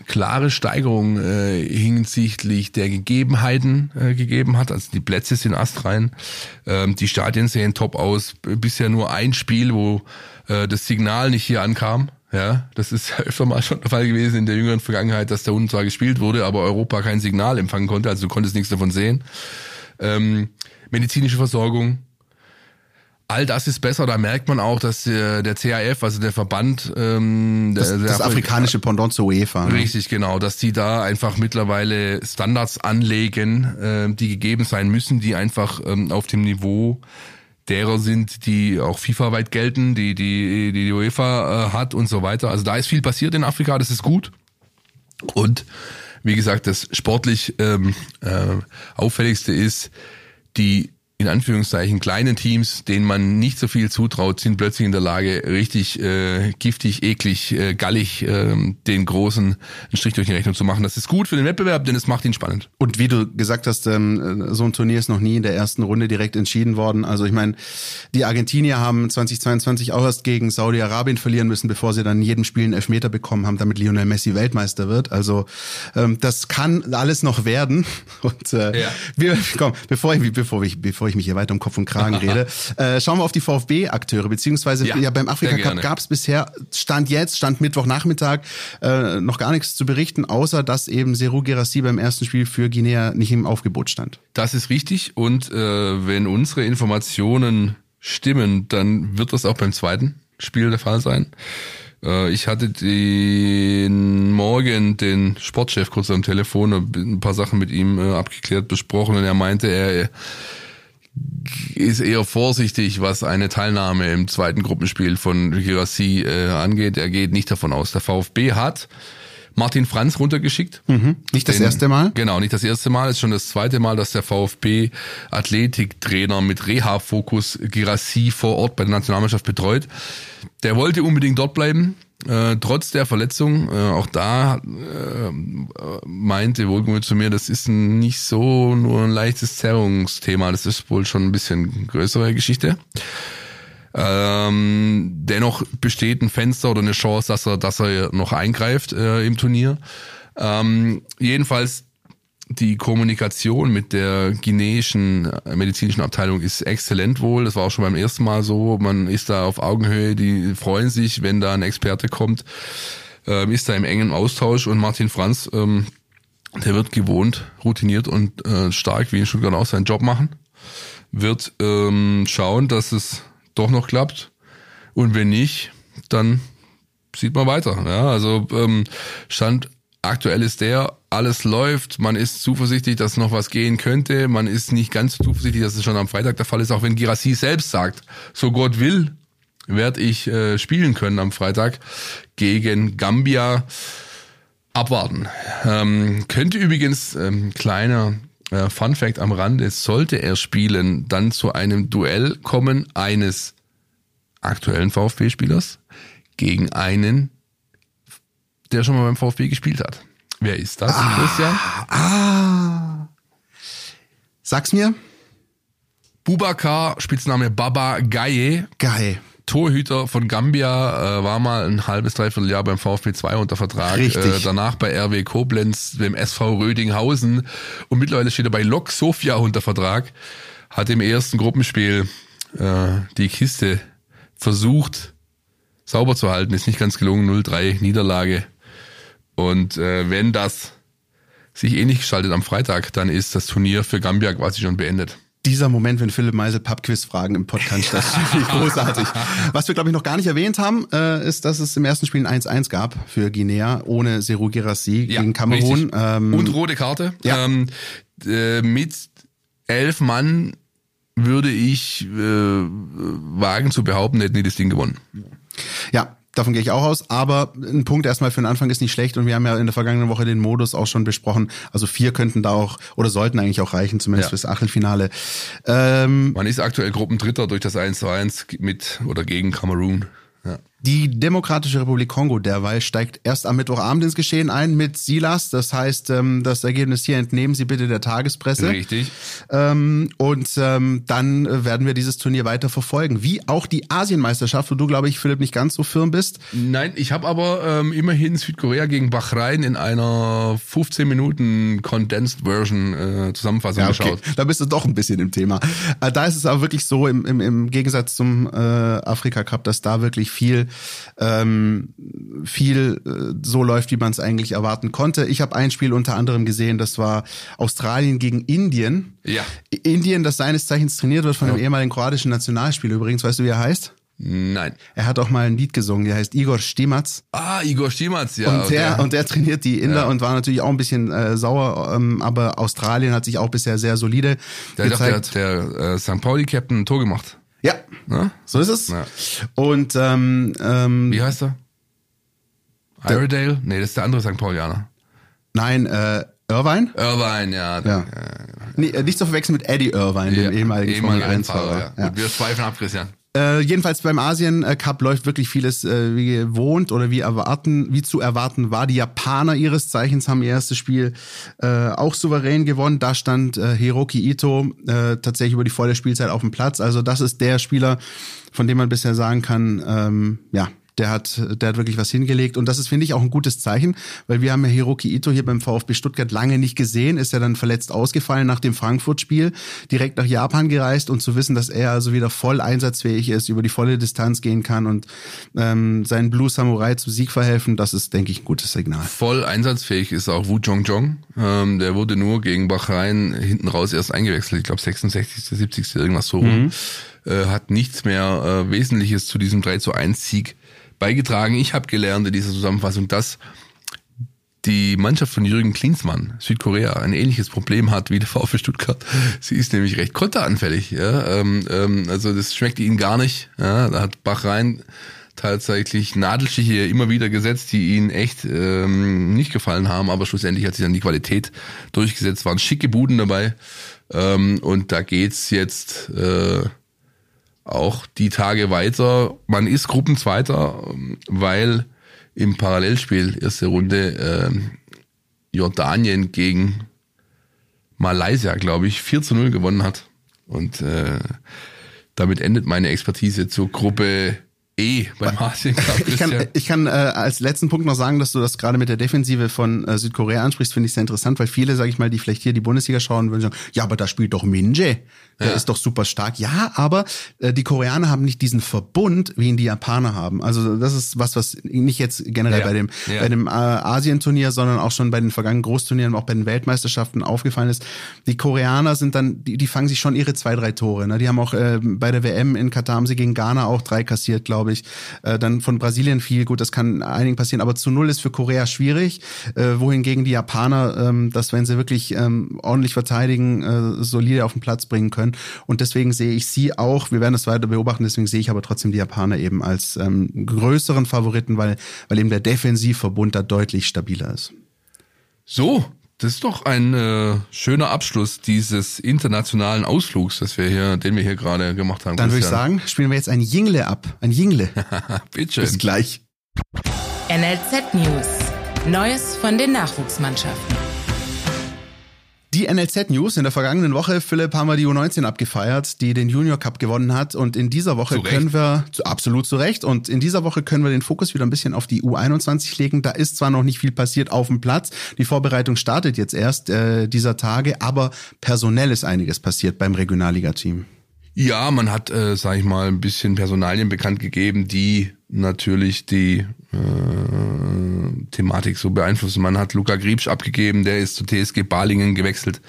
klare Steigerung äh, hinsichtlich der Gegebenheiten äh, gegeben hat. Also die Plätze sind astrein, ähm, die Stadien sehen top aus. Bisher nur ein Spiel, wo äh, das Signal nicht hier ankam. Ja, das ist ja öfter mal schon der Fall gewesen in der jüngeren Vergangenheit, dass da unten zwar gespielt wurde, aber Europa kein Signal empfangen konnte, also du konntest nichts davon sehen. Ähm, medizinische Versorgung, all das ist besser. Da merkt man auch, dass der, der CAF, also der Verband, ähm, Das, der, der das afrikanische Pendant zur UEFA. ne? Richtig, genau, dass die da einfach mittlerweile Standards anlegen, äh, die gegeben sein müssen, die einfach ähm, auf dem Niveau derer sind, die auch FIFA-weit gelten, die die, die, die UEFA äh, hat und so weiter. Also da ist viel passiert in Afrika, das ist gut. Und wie gesagt, das sportlich ähm, äh, auffälligste ist, die in Anführungszeichen kleinen Teams, denen man nicht so viel zutraut, sind plötzlich in der Lage, richtig äh, giftig, eklig, äh, gallig äh, den Großen einen Strich durch die Rechnung zu machen. Das ist gut für den Wettbewerb, denn es macht ihn spannend. Und wie du gesagt hast, ähm, so ein Turnier ist noch nie in der ersten Runde direkt entschieden worden. Also ich meine, die Argentinier haben 2022 auch erst gegen Saudi-Arabien verlieren müssen, bevor sie dann in jedem Spiel einen Elfmeter bekommen haben, damit Lionel Messi Weltmeister wird. Also ähm, das kann alles noch werden. Und äh, Ja. wir, komm, bevor ich, bevor ich, bevor ich mich hier weiter um Kopf und Kragen rede, äh, schauen wir auf die VfB-Akteure, beziehungsweise ja, Ja, beim Afrika Cup gab es bisher, Stand jetzt, Stand Mittwochnachmittag, äh, noch gar nichts zu berichten, außer dass eben Seru Gerassi beim ersten Spiel für Guinea nicht im Aufgebot stand. Das ist richtig und äh, wenn unsere Informationen stimmen, dann wird das auch beim zweiten Spiel der Fall sein. Äh, ich hatte den Morgen den Sportchef kurz am Telefon, ein paar Sachen mit ihm äh, abgeklärt, besprochen und er meinte, er ist eher vorsichtig, was eine Teilnahme im zweiten Gruppenspiel von Girassi äh, angeht. Er geht nicht davon aus. Der VfB hat Martin Franz runtergeschickt. Nicht das Den- erste Mal? Genau, nicht das erste Mal, ist schon das zweite Mal, dass der VfB Athletiktrainer mit Reha-Fokus Girassi vor Ort bei der Nationalmannschaft betreut. Der wollte unbedingt dort bleiben, äh, trotz der Verletzung. Äh, auch da äh, meinte wohlgemut zu mir, das ist nicht so nur ein leichtes Zerrungsthema, das ist wohl schon ein bisschen größere Geschichte. Ähm, dennoch besteht ein Fenster oder eine Chance, dass er, dass er noch eingreift äh, im Turnier. Ähm, jedenfalls die Kommunikation mit der guineischen äh, medizinischen Abteilung ist exzellent wohl. Das war auch schon beim ersten Mal so. Man ist da auf Augenhöhe. Die freuen sich, wenn da ein Experte kommt. Ähm, ist da im engen Austausch und Martin Franz, ähm, der wird gewohnt, routiniert und äh, stark wie in Stuttgart auch seinen Job machen. Wird ähm, schauen, dass es doch noch klappt. Und wenn nicht, dann sieht man weiter. Ja, also ähm, Stand aktuell ist der, alles läuft, man ist zuversichtlich, dass noch was gehen könnte, man ist nicht ganz so zuversichtlich, dass es schon am Freitag der Fall ist, auch wenn Girassi selbst sagt, so Gott will, werde ich äh, spielen können am Freitag gegen Gambia. Abwarten. Ähm, könnte übrigens ähm, kleiner äh, Fun Fact am Rande, sollte er spielen, dann zu einem Duell kommen eines aktuellen VfB-Spielers gegen einen, der schon mal beim VfB gespielt hat. Wer ist das, Ah. Christian? Ah. Sag's mir. Bubakar, Spitzname Baba Gaye, Geil. Torhüter von Gambia, äh, war mal ein halbes, dreiviertel Jahr beim VfB 2 unter Vertrag. Richtig. Äh, danach bei RW Koblenz, dem SV Rödinghausen und mittlerweile steht er bei Lok Sofia unter Vertrag. Hat im ersten Gruppenspiel äh, die Kiste versucht sauber zu halten, ist nicht ganz gelungen, 0-3 Niederlage. Und äh, wenn das sich ähnlich gestaltet am Freitag, dann ist das Turnier für Gambia quasi schon beendet. Dieser Moment, wenn Philipp Meisel Pubquiz-Fragen im Podcast stellt, das ich großartig. Was wir, glaube ich, noch gar nicht erwähnt haben, äh, ist, dass es im ersten Spiel ein 1-1 gab für Guinea ohne Seru Girassi gegen Kamerun. Ähm, Und rote Karte. Ja. Ähm, äh, mit elf Mann würde ich äh, wagen zu behaupten, hätten die das Ding gewonnen. Ja, davon gehe ich auch aus. Aber ein Punkt erstmal für den Anfang ist nicht schlecht. Und wir haben ja in der vergangenen Woche den Modus auch schon besprochen. Also vier könnten da auch oder sollten eigentlich auch reichen, zumindest Ja. fürs Achtelfinale. Ähm, Man ist aktuell Gruppendritter durch das 1 zu 1 mit oder gegen Kamerun. Ja. Die Demokratische Republik Kongo derweil steigt erst am Mittwochabend ins Geschehen ein mit Silas. Das heißt, ähm, das Ergebnis hier entnehmen Sie bitte der Tagespresse. Richtig. Ähm, und ähm, dann werden wir dieses Turnier weiter verfolgen. Wie auch die Asienmeisterschaft, wo du, glaube ich, Philipp, nicht ganz so firm bist. Nein, ich habe aber ähm, immerhin Südkorea gegen Bahrain in einer 15 Minuten Condensed Version äh, Zusammenfassung geschaut. Da bist du doch ein bisschen im Thema. Äh, da ist es aber wirklich so, im, im, im Gegensatz zum äh, Afrika Cup, dass da wirklich viel, ähm, viel äh, so läuft, wie man es eigentlich erwarten konnte. Ich habe ein Spiel unter anderem gesehen, das war Australien gegen Indien. Ja. Indien, das seines Zeichens trainiert wird von einem ehemaligen kroatischen Nationalspieler übrigens. Weißt du, wie er heißt? Nein. Er hat auch mal ein Lied gesungen, der heißt Igor Stimac. Ah, Igor Stimac, ja. und, der, okay. und der trainiert die Inder Ja. und war natürlich auch ein bisschen äh, sauer, ähm, aber Australien hat sich auch bisher sehr solide der hat doch der, gezeigt. der äh, St. Pauli-Captain ein Tor gemacht. Ja, Ne? so ist es. Ja. Und ähm, ähm, Wie heißt er? Iredale? Nee, das ist der andere St. Paulianer. nein, äh, Irvine? Irvine, ja. Ja. Nee, äh, nicht zu verwechseln mit Eddie Irvine, dem ehemaligen Formel 1 Rennfahrer, Fahrer. ja. Gut, wir zweifeln ab, Christian. Äh, jedenfalls beim Asien äh, Cup läuft wirklich vieles äh, wie gewohnt oder wie erwarten, wie zu erwarten war. Die Japaner ihres Zeichens haben ihr erstes Spiel äh, auch souverän gewonnen. Da stand äh, Hiroki Ito äh, tatsächlich über die volle Spielzeit auf dem Platz. Also das ist der Spieler, von dem man bisher sagen kann, ähm, ja, der hat, der hat wirklich was hingelegt. Und das ist, finde ich, auch ein gutes Zeichen, weil wir haben ja Hiroki Ito hier beim VfB Stuttgart lange nicht gesehen, ist ja dann verletzt ausgefallen nach dem Frankfurt-Spiel, direkt nach Japan gereist und zu wissen, dass er also wieder voll einsatzfähig ist, über die volle Distanz gehen kann und ähm, seinen Blue Samurai zum Sieg verhelfen, das ist, denke ich, ein gutes Signal. Voll einsatzfähig ist auch Wu Jong Jong. Ähm, der wurde nur gegen Bahrain hinten raus erst eingewechselt. Ich glaube 66., 70. irgendwas so rum. Äh, hat nichts mehr äh, Wesentliches zu diesem 3 zu 1 Sieg beigetragen. Ich habe gelernt in dieser Zusammenfassung, dass die Mannschaft von Jürgen Klinsmann, Südkorea, ein ähnliches Problem hat wie der VfB Stuttgart. Sie ist nämlich recht konteranfällig. Ja? Ähm, ähm, also das schmeckt ihnen gar nicht. Ja? Da hat Bahrain tatsächlich Nadelstiche immer wieder gesetzt, die ihnen echt ähm, nicht gefallen haben, aber schlussendlich hat sich dann die Qualität durchgesetzt, waren schicke Buden dabei. Ähm, und da geht's jetzt äh, auch die Tage weiter. Man ist Gruppenzweiter, ähm, weil im Parallelspiel erste Runde ähm, Jordanien gegen Malaysia, glaube ich, 4 zu 0 gewonnen hat. Und äh, damit endet meine Expertise zur Gruppe E beim Asien Cup. Ich kann, ich kann äh, als letzten Punkt noch sagen, dass du das gerade mit der Defensive von äh, Südkorea ansprichst, finde ich sehr interessant, weil viele, sage ich mal, die vielleicht hier die Bundesliga schauen, würden sagen, ja, aber da spielt doch Minje, der Ja. ist doch super stark. Ja, aber äh, die Koreaner haben nicht diesen Verbund, wie ihn die Japaner haben. Also das ist was, was nicht jetzt generell Ja. bei dem bei dem äh, Asienturnier, sondern auch schon bei den vergangenen Großturnieren, auch bei den Weltmeisterschaften aufgefallen ist. Die Koreaner sind dann, die, die fangen sich schon ihre zwei, drei Tore. Ne? Die haben auch äh, bei der WM in Katar haben sie gegen Ghana auch drei kassiert, glaube glaube ich. Äh, dann von Brasilien viel, gut, das kann einigen passieren, aber zu null ist für Korea schwierig, äh, wohingegen die Japaner, ähm, das wenn sie wirklich ähm, ordentlich verteidigen, äh, solide auf den Platz bringen können. Und deswegen sehe ich sie auch, wir werden das weiter beobachten, deswegen sehe ich aber trotzdem die Japaner eben als ähm, größeren Favoriten, weil, weil eben der Defensivverbund da deutlich stabiler ist. So, das ist doch ein äh, schöner Abschluss dieses internationalen Ausflugs, das wir hier, den wir hier gerade gemacht haben. Dann würde ich sagen, spielen wir jetzt ein Jingle ab. Ein Jingle. Bitte. Bis gleich. NLZ News. Neues von den Nachwuchsmannschaften. Die NLZ News in der vergangenen Woche, Philipp, haben wir die U19 abgefeiert, die den Junior Cup gewonnen hat. Und in dieser Woche können wir, absolut zu Recht, und in dieser Woche können wir den Fokus wieder ein bisschen auf die U21 legen. Da ist zwar noch nicht viel passiert auf dem Platz. Die Vorbereitung startet jetzt erst äh, dieser Tage, aber personell ist einiges passiert beim Regionalliga-Team. Ja, man hat, äh, sag ich mal, ein bisschen Personalien bekannt gegeben, die natürlich die äh, Thematik so beeinflussen. Man hat Luca Griebsch abgegeben, der ist zu TSG Balingen gewechselt.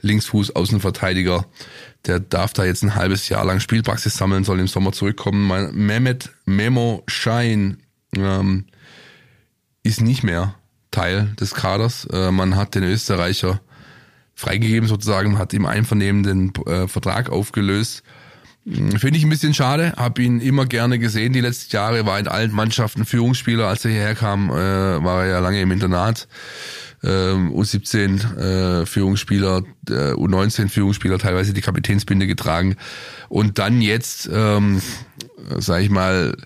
Linksfuß, Außenverteidiger. Der darf da jetzt ein halbes Jahr lang Spielpraxis sammeln, soll im Sommer zurückkommen. Mein Mehmet Memo Schein ähm, ist nicht mehr Teil des Kaders. Äh, man hat den Österreicher freigegeben sozusagen, hat im Einvernehmen den äh, Vertrag aufgelöst. Finde ich ein bisschen schade, habe ihn immer gerne gesehen die letzten Jahre, war in allen Mannschaften Führungsspieler, als er hierher kam, äh, war er ja lange im Internat. Ähm, U17 äh, Führungsspieler, äh, U19 Führungsspieler, teilweise die Kapitänsbinde getragen. Und dann jetzt, ähm, sag ich mal,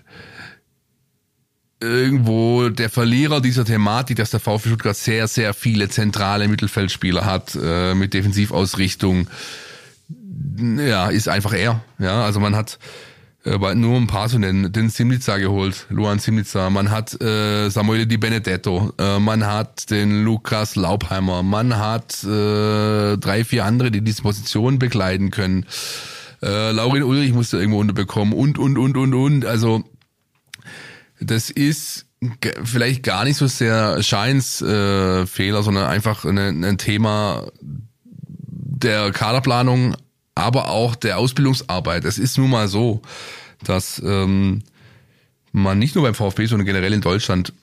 irgendwo der Verlierer dieser Thematik, dass der VfB Stuttgart sehr, sehr viele zentrale Mittelfeldspieler hat äh, mit Defensivausrichtung. Ja, ist einfach er. Ja, also man hat äh, nur ein paar zu nennen, den Simnica geholt, Luan Simnica, man hat äh, Samuele Di Benedetto, äh, man hat den Lukas Laubheimer, man hat äh, drei, vier andere, die diese Position bekleiden können. Äh, Laurin Ulrich musste irgendwo unterbekommen und, und, und, und, und. Also das ist vielleicht gar nicht so sehr Scheins äh, Fehler, sondern einfach ein, ein Thema der Kaderplanung, aber auch der Ausbildungsarbeit. Es ist nun mal so, dass ähm, man nicht nur beim VfB, sondern generell in Deutschland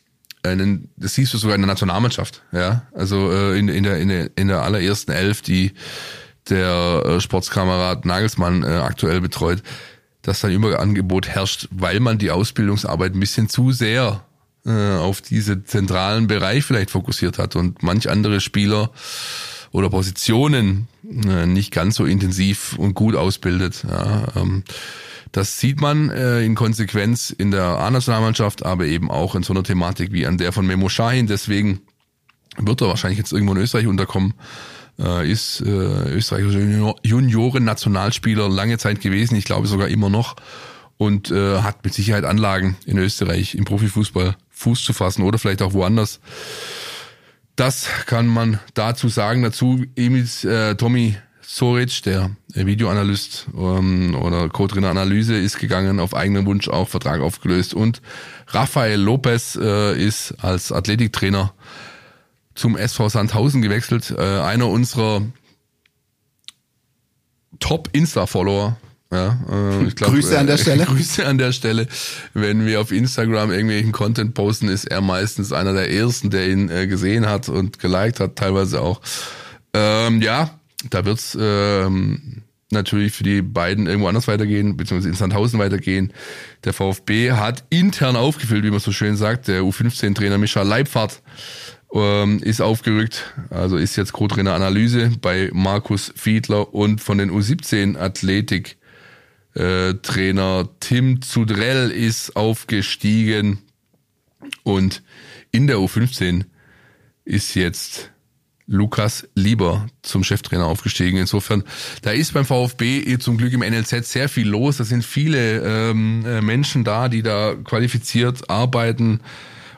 einen, das siehst du sogar in der Nationalmannschaft, ja, also äh, in, in, der, in, der, in der allerersten Elf, die der äh, Sportskamerad Nagelsmann äh, aktuell betreut, dass dann Überangebot herrscht, weil man die Ausbildungsarbeit ein bisschen zu sehr äh, auf diese zentralen Bereich vielleicht fokussiert hat und manch andere Spieler oder Positionen nicht ganz so intensiv und gut ausbildet. Ja, ähm, das sieht man äh, in Konsequenz in der A-Nationalmannschaft, aber eben auch in so einer Thematik wie an der von Memo Shahin. Deswegen wird er wahrscheinlich jetzt irgendwo in Österreich unterkommen äh, ist äh, österreichischer Junioren-Nationalspieler lange Zeit gewesen, ich glaube sogar immer noch und äh, hat mit Sicherheit Anlagen in Österreich im Profifußball Fuß zu fassen oder vielleicht auch woanders. Das kann man dazu sagen. Dazu Emil äh, Tommy Soric, der Videoanalyst ähm, oder Co-Trainer Analyse, ist gegangen, auf eigenen Wunsch auch Vertrag aufgelöst. Und Rafael Lopez äh, ist als Athletiktrainer zum SV Sandhausen gewechselt. Äh, einer unserer Top-Insta-Follower. Ja, äh, ich glaub, Grüße an der Stelle. Äh, Grüße an der Stelle. Wenn wir auf Instagram irgendwelchen Content posten, ist er meistens einer der ersten, der ihn äh, gesehen hat und geliked hat, teilweise auch. Ähm, ja, da wird's ähm, natürlich für die beiden irgendwo anders weitergehen, beziehungsweise in Sandhausen weitergehen. Der VfB hat intern aufgefüllt, wie man so schön sagt. Der U15-Trainer Michael Leibfahrt ähm, ist aufgerückt, also ist jetzt Co-Trainer Analyse bei Markus Fiedler und von den U17 Athletik äh, Trainer Tim Zudrell ist aufgestiegen und in der U15 ist jetzt Lukas Lieber zum Cheftrainer aufgestiegen. Insofern, da ist beim VfB zum Glück im NLZ sehr viel los. Da sind viele ähm, äh, Menschen da, die da qualifiziert arbeiten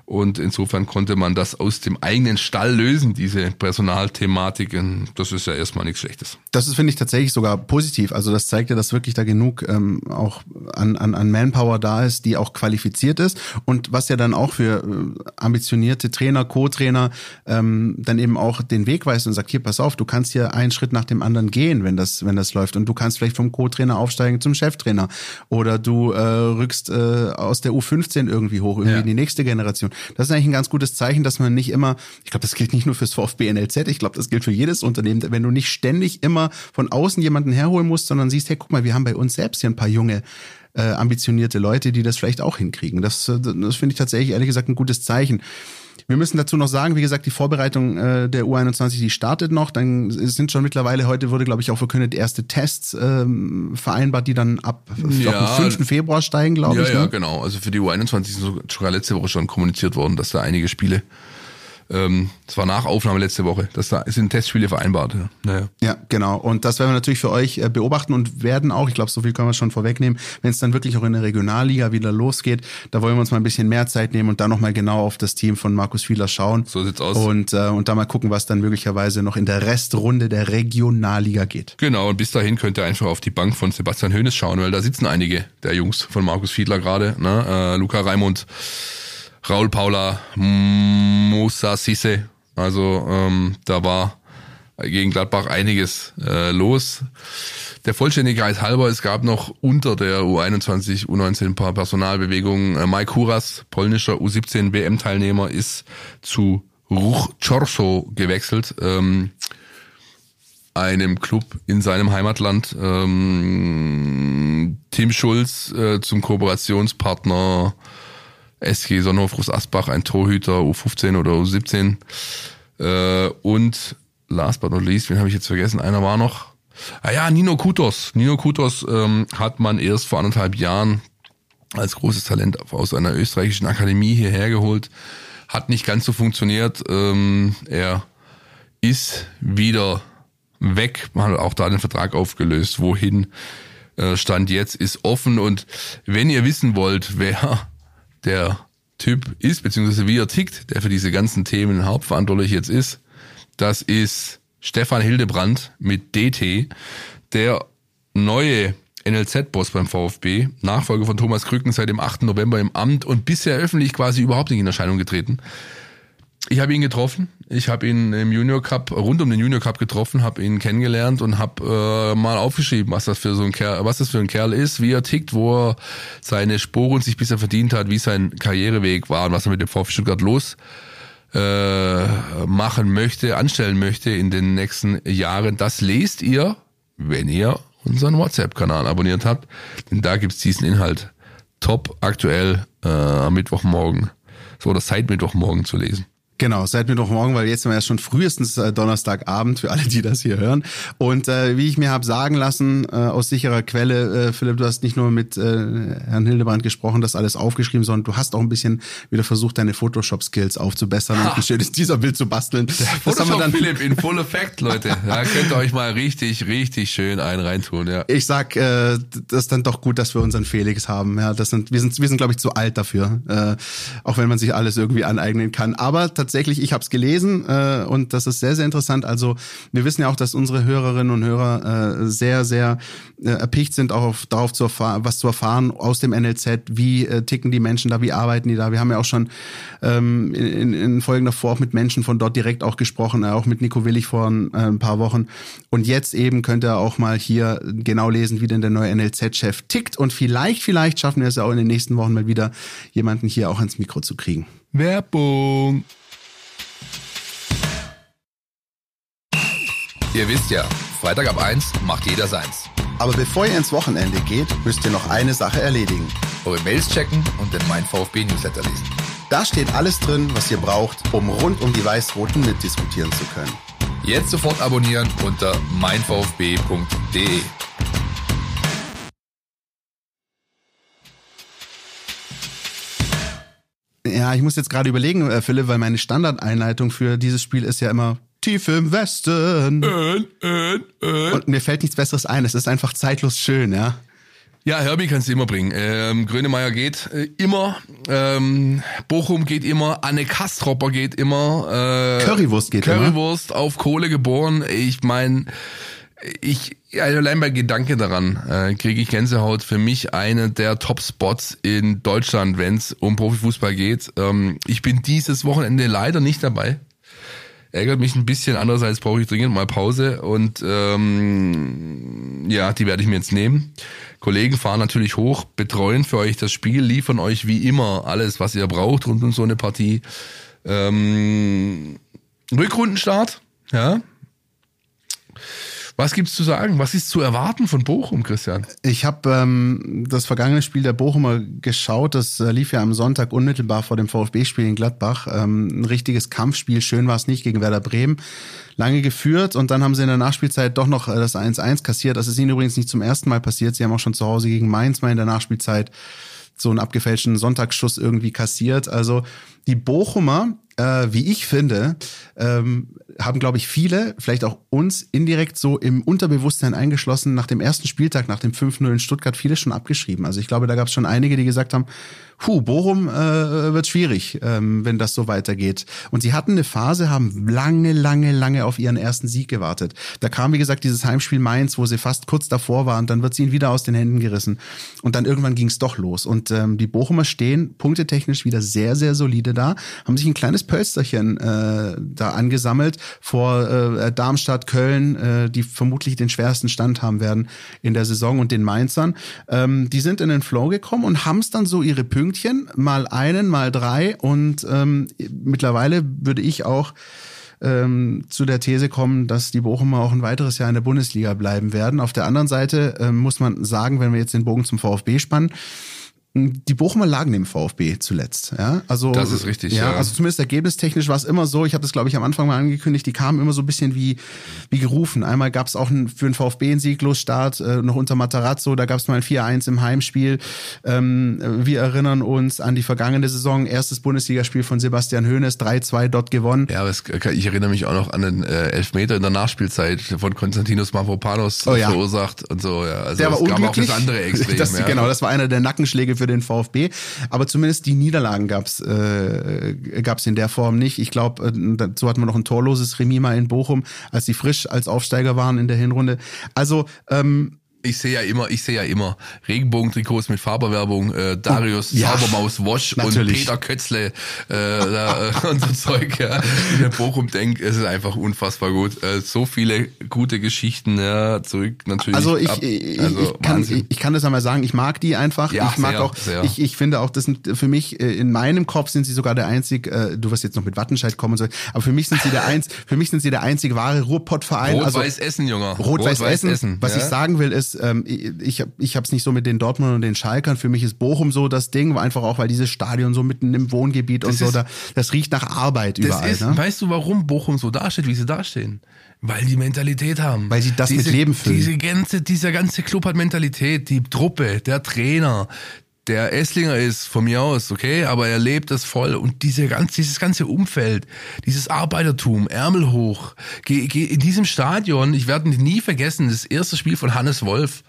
Und insofern konnte man das aus dem eigenen Stall lösen, diese Personalthematiken. Das ist ja erstmal nichts Schlechtes. Das ist, finde ich, tatsächlich sogar positiv. Also das zeigt ja, dass wirklich da genug ähm, auch an, an, an Manpower da ist, die auch qualifiziert ist. Und was ja dann auch für äh, ambitionierte Trainer, Co-Trainer ähm, dann eben auch den Weg weist und sagt, hier, pass auf, du kannst hier einen Schritt nach dem anderen gehen, wenn das, wenn das läuft. Und du kannst vielleicht vom Co-Trainer aufsteigen zum Cheftrainer. Oder du äh, rückst äh, aus der U15 irgendwie hoch, irgendwie Ja. in die nächste Generation. Das ist eigentlich ein ganz gutes Zeichen, dass man nicht immer, ich glaube, das gilt nicht nur fürs VfB NLZ, ich glaube, das gilt für jedes Unternehmen, wenn du nicht ständig immer von außen jemanden herholen musst, sondern siehst, hey, guck mal, wir haben bei uns selbst hier ein paar junge, äh, ambitionierte Leute, die das vielleicht auch hinkriegen. Das, äh, das finde ich tatsächlich, ehrlich gesagt, ein gutes Zeichen. Wir müssen dazu noch sagen, wie gesagt, die Vorbereitung äh, der U21, die startet noch. Dann sind schon mittlerweile, heute wurde, glaube ich, auch verkündet, erste Tests ähm, vereinbart, die dann ab glaub, Ja. am 5. Februar steigen, glaube Ja, ich. ja, ne? genau. Also für die U21 ist so- sogar letzte Woche schon kommuniziert worden, dass da einige Spiele, ähm, das war nach Aufnahme letzte Woche, dass da sind Testspiele vereinbart. Ja. Naja. Ja, genau. Und das werden wir natürlich für euch äh, beobachten und werden auch, ich glaube, so viel können wir schon vorwegnehmen, wenn es dann wirklich auch in der Regionalliga wieder losgeht, da wollen wir uns mal ein bisschen mehr Zeit nehmen und dann nochmal genau auf das Team von Markus Fieler schauen. So sieht's aus. Und, äh, und da mal gucken, was dann möglicherweise noch in der Restrunde der Regionalliga geht. Genau, und bis dahin könnt ihr einfach auf die Bank von Sebastian Hoeneß schauen, weil da sitzen einige der Jungs von Markus Fiedler gerade. Ne? Äh, Luca Raimund, Raul Paula, Musa Sisse. Also ähm, da war gegen Gladbach einiges äh, los. Der Vollständigkeit halber, es gab noch unter der U21, U19 ein paar Personalbewegungen. Äh, Mike Huras, polnischer U17 WM-Teilnehmer, ist zu Ruch Czorso gewechselt. Ähm, einem Club in seinem Heimatland. Ähm, Tim Schulz äh, zum Kooperationspartner SG Sonnenhofrus Asbach, ein Torhüter U15 oder U17. Äh, und last but not least, wen habe ich jetzt vergessen? Einer war noch. Ah ja, Nino Kutos. Nino Kutos ähm, hat man erst vor anderthalb Jahren als großes Talent aus einer österreichischen Akademie hierher geholt. Hat nicht ganz so funktioniert. Ähm, er ist wieder weg, man hat auch da den Vertrag aufgelöst. Wohin äh, Stand jetzt ist offen. Und wenn ihr wissen wollt, wer der Typ ist, beziehungsweise wie er tickt, der für diese ganzen Themen hauptverantwortlich jetzt ist, das ist Stefan Hildebrand mit DT, der neue NLZ-Boss beim VfB, Nachfolger von Thomas Krücken seit dem 8. November im Amt und bisher öffentlich quasi überhaupt nicht in Erscheinung getreten. Ich habe ihn getroffen. Ich habe ihn im Junior Cup, rund um den Junior Cup getroffen, habe ihn kennengelernt und habe äh, mal aufgeschrieben, was das für so ein Kerl, was das für ein Kerl ist, wie er tickt, wo er seine Sporen sich bisher verdient hat, wie sein Karriereweg war und was er mit dem VfB Stuttgart los äh, machen möchte, anstellen möchte in den nächsten Jahren. Das lest ihr, wenn ihr unseren WhatsApp-Kanal abonniert habt, denn da gibt's diesen Inhalt top aktuell äh, am Mittwochmorgen, so oder seit Mittwochmorgen zu lesen. Genau, seit Mittwochmorgen, weil jetzt sind wir ja schon frühestens äh, Donnerstagabend für alle, die das hier hören. Und äh, wie ich mir habe sagen lassen, äh, aus sicherer Quelle, äh, Philipp, du hast nicht nur mit äh, Herrn Hildebrand gesprochen, das alles aufgeschrieben, sondern du hast auch ein bisschen wieder versucht, deine Photoshop-Skills aufzubessern und ein schönes Teaserbild zu basteln. Das haben wir Photoshop dann, Philipp in Full Effect, Leute. Da könnt ihr euch mal richtig, richtig schön einen reintun, ja. ich sag, äh, das ist dann doch gut, dass wir unseren Felix haben. Ja, das sind, wir sind, wir sind, glaube ich, zu alt dafür, äh, auch wenn man sich alles irgendwie aneignen kann. Aber tatsächlich, ich habe es gelesen äh, und das ist sehr, sehr interessant. Also wir wissen ja auch, dass unsere Hörerinnen und Hörer äh, sehr, sehr äh, erpicht sind, auch auf, darauf zu erfahren, was zu erfahren aus dem NLZ. Wie äh, ticken die Menschen da? Wie arbeiten die da? Wir haben ja auch schon ähm, in, in Folgen davor auch mit Menschen von dort direkt auch gesprochen, äh, auch mit Nico Willig vor ein, äh, ein paar Wochen. Und jetzt eben könnt ihr auch mal hier genau lesen, wie denn der neue NLZ-Chef tickt. Und vielleicht, vielleicht schaffen wir es ja auch in den nächsten Wochen mal wieder, jemanden hier auch ans Mikro zu kriegen. Werbung. Ihr wisst ja, Freitag ab 1 macht jeder seins. Aber bevor ihr ins Wochenende geht, müsst ihr noch eine Sache erledigen. Eure Mails checken und den Mein VfB Newsletter lesen. Da steht alles drin, was ihr braucht, um rund um die Weiß-Roten mitdiskutieren zu können. Jetzt sofort abonnieren unter meinvfb.de. Ja, ich muss jetzt gerade überlegen, äh, Philipp, weil meine Standardeinleitung für dieses Spiel ist ja immer tief im Westen. Äh, äh, äh. Und mir fällt nichts Besseres ein. Es ist einfach zeitlos schön, ja. Ja, Herbie kannst du immer bringen. Ähm, Grönemeyer geht äh, immer. Ähm, Bochum geht immer. Anne Kastropper geht immer. Äh, Currywurst geht Currywurst auf Kohle geboren. Ich meine, ich allein bei Gedanke daran äh, kriege ich Gänsehaut. Für mich eine der Top-Spots in Deutschland, wenn es um Profifußball geht. Ähm, ich bin dieses Wochenende leider nicht dabei ärgert mich ein bisschen. Andererseits brauche ich dringend mal Pause und ähm, ja, die werde ich mir jetzt nehmen. Kollegen fahren natürlich hoch, betreuen für euch das Spiel, liefern euch wie immer alles, was ihr braucht rund um so eine Partie. Ähm, Rückrundenstart, ja, was gibt's zu sagen? Was ist zu erwarten von Bochum, Christian? Ich habe ähm, das vergangene Spiel der Bochumer geschaut. Das äh, lief ja am Sonntag unmittelbar vor dem VfB-Spiel in Gladbach. Ähm, ein richtiges Kampfspiel. Schön war es nicht gegen Werder Bremen. Lange geführt und dann haben sie in der Nachspielzeit doch noch äh, das 1-1 kassiert. Das ist ihnen übrigens nicht zum ersten Mal passiert. Sie haben auch schon zu Hause gegen Mainz mal in der Nachspielzeit so einen abgefälschten Sonntagsschuss irgendwie kassiert. Also die Bochumer, äh, wie ich finde, ähm, haben, glaube ich, viele, vielleicht auch uns, indirekt so im Unterbewusstsein eingeschlossen, nach dem ersten Spieltag, nach dem 5-0 in Stuttgart, viele schon abgeschrieben. Also ich glaube, da gab es schon einige, die gesagt haben, puh, Bochum äh, wird schwierig, ähm, wenn das so weitergeht. Und sie hatten eine Phase, haben lange, lange, lange auf ihren ersten Sieg gewartet. Da kam, wie gesagt, dieses Heimspiel Mainz, wo sie fast kurz davor waren, dann wird sie ihnen wieder aus den Händen gerissen. Und dann irgendwann ging es doch los. Und ähm, die Bochumer stehen punktetechnisch wieder sehr, sehr solide da, haben sich ein kleines Pölsterchen äh, da angesammelt vor äh, Darmstadt, Köln, äh, die vermutlich den schwersten Stand haben werden in der Saison und den Mainzern. Ähm, die sind in den Flow gekommen und haben es dann so ihre Pünktchen mal einen, mal drei. Und ähm, mittlerweile würde ich auch ähm, zu der These kommen, dass die Bochumer auch ein weiteres Jahr in der Bundesliga bleiben werden. Auf der anderen Seite ähm, muss man sagen, wenn wir jetzt den Bogen zum VfB spannen, die Bochumer lagen dem VfB zuletzt. Ja, also das ist richtig. Ja, ja. also zumindest ergebnistechnisch war es immer so. Ich habe das glaube ich am Anfang mal angekündigt. Die kamen immer so ein bisschen wie wie gerufen. Einmal gab es auch ein, für den VfB einen Sieglosstart äh, noch unter Matarazzo. Da gab es mal ein 4-1 im Heimspiel. Ähm, wir erinnern uns an die vergangene Saison. Erstes Bundesligaspiel von Sebastian Hoeneß, 3-2 dort gewonnen. Ja, aber es, ich erinnere mich auch noch an den äh, Elfmeter in der Nachspielzeit von Konstantinos Mavropanos oh, ja. verursacht und so. Ja, also der war es unglücklich. gab auch das andere Extrem. Das, ja. Genau, das war einer der Nackenschläge für für den VfB. Aber zumindest die Niederlagen gab's äh, gab's in der Form nicht. Ich glaube, äh, dazu hatten wir noch ein torloses Remis in Bochum, als die frisch als Aufsteiger waren in der Hinrunde. Also ähm, ich sehe ja immer, ich sehe ja immer Regenbogentrikots mit Faberwerbung, äh, Darius Oh, ja, Zaubermaus Wosch natürlich. und Peter Kötzle äh, da, und so Zeug, ja. Wenn ich Bochum denke, es ist einfach unfassbar gut. Äh, so viele gute Geschichten, ja, zurück natürlich. Also ich, ab, also ich, kann, ich, ich kann das einmal sagen, ich mag die einfach. Ja, ich mag sehr, auch, sehr. ich, ich finde auch, das sind für mich, äh, in meinem Kopf sind sie sogar der einzig, äh, du wirst jetzt noch mit Wattenscheid kommen und so, aber für mich sind sie der eins, für mich sind sie der einzig wahre Ruhrpott-Verein. Also Rot-Weiß Essen, Junge. Rot-Weiß Essen. Essen. Was ich sagen will, ist, ähm, ich, ich, habe es nicht so mit den Dortmund und den Schalkern. Für mich ist Bochum so das Ding, einfach auch, weil dieses Stadion so mitten im Wohngebiet und Das so, ist- da, das riecht nach Arbeit überall. ist, ne? weißt du, warum Bochum so dasteht, wie sie dastehen? Weil die Mentalität haben. Weil sie das mit Leben füllen. Diese ganze, dieser ganze Club hat Mentalität, die Truppe, der Trainer, der Esslinger ist von mir aus, okay, aber er lebt das voll und diese ganz, dieses ganze Umfeld, dieses Arbeitertum, Ärmel hoch, geh, geh in diesem Stadion, ich werde nie vergessen, das erste Spiel von Hannes Wolf,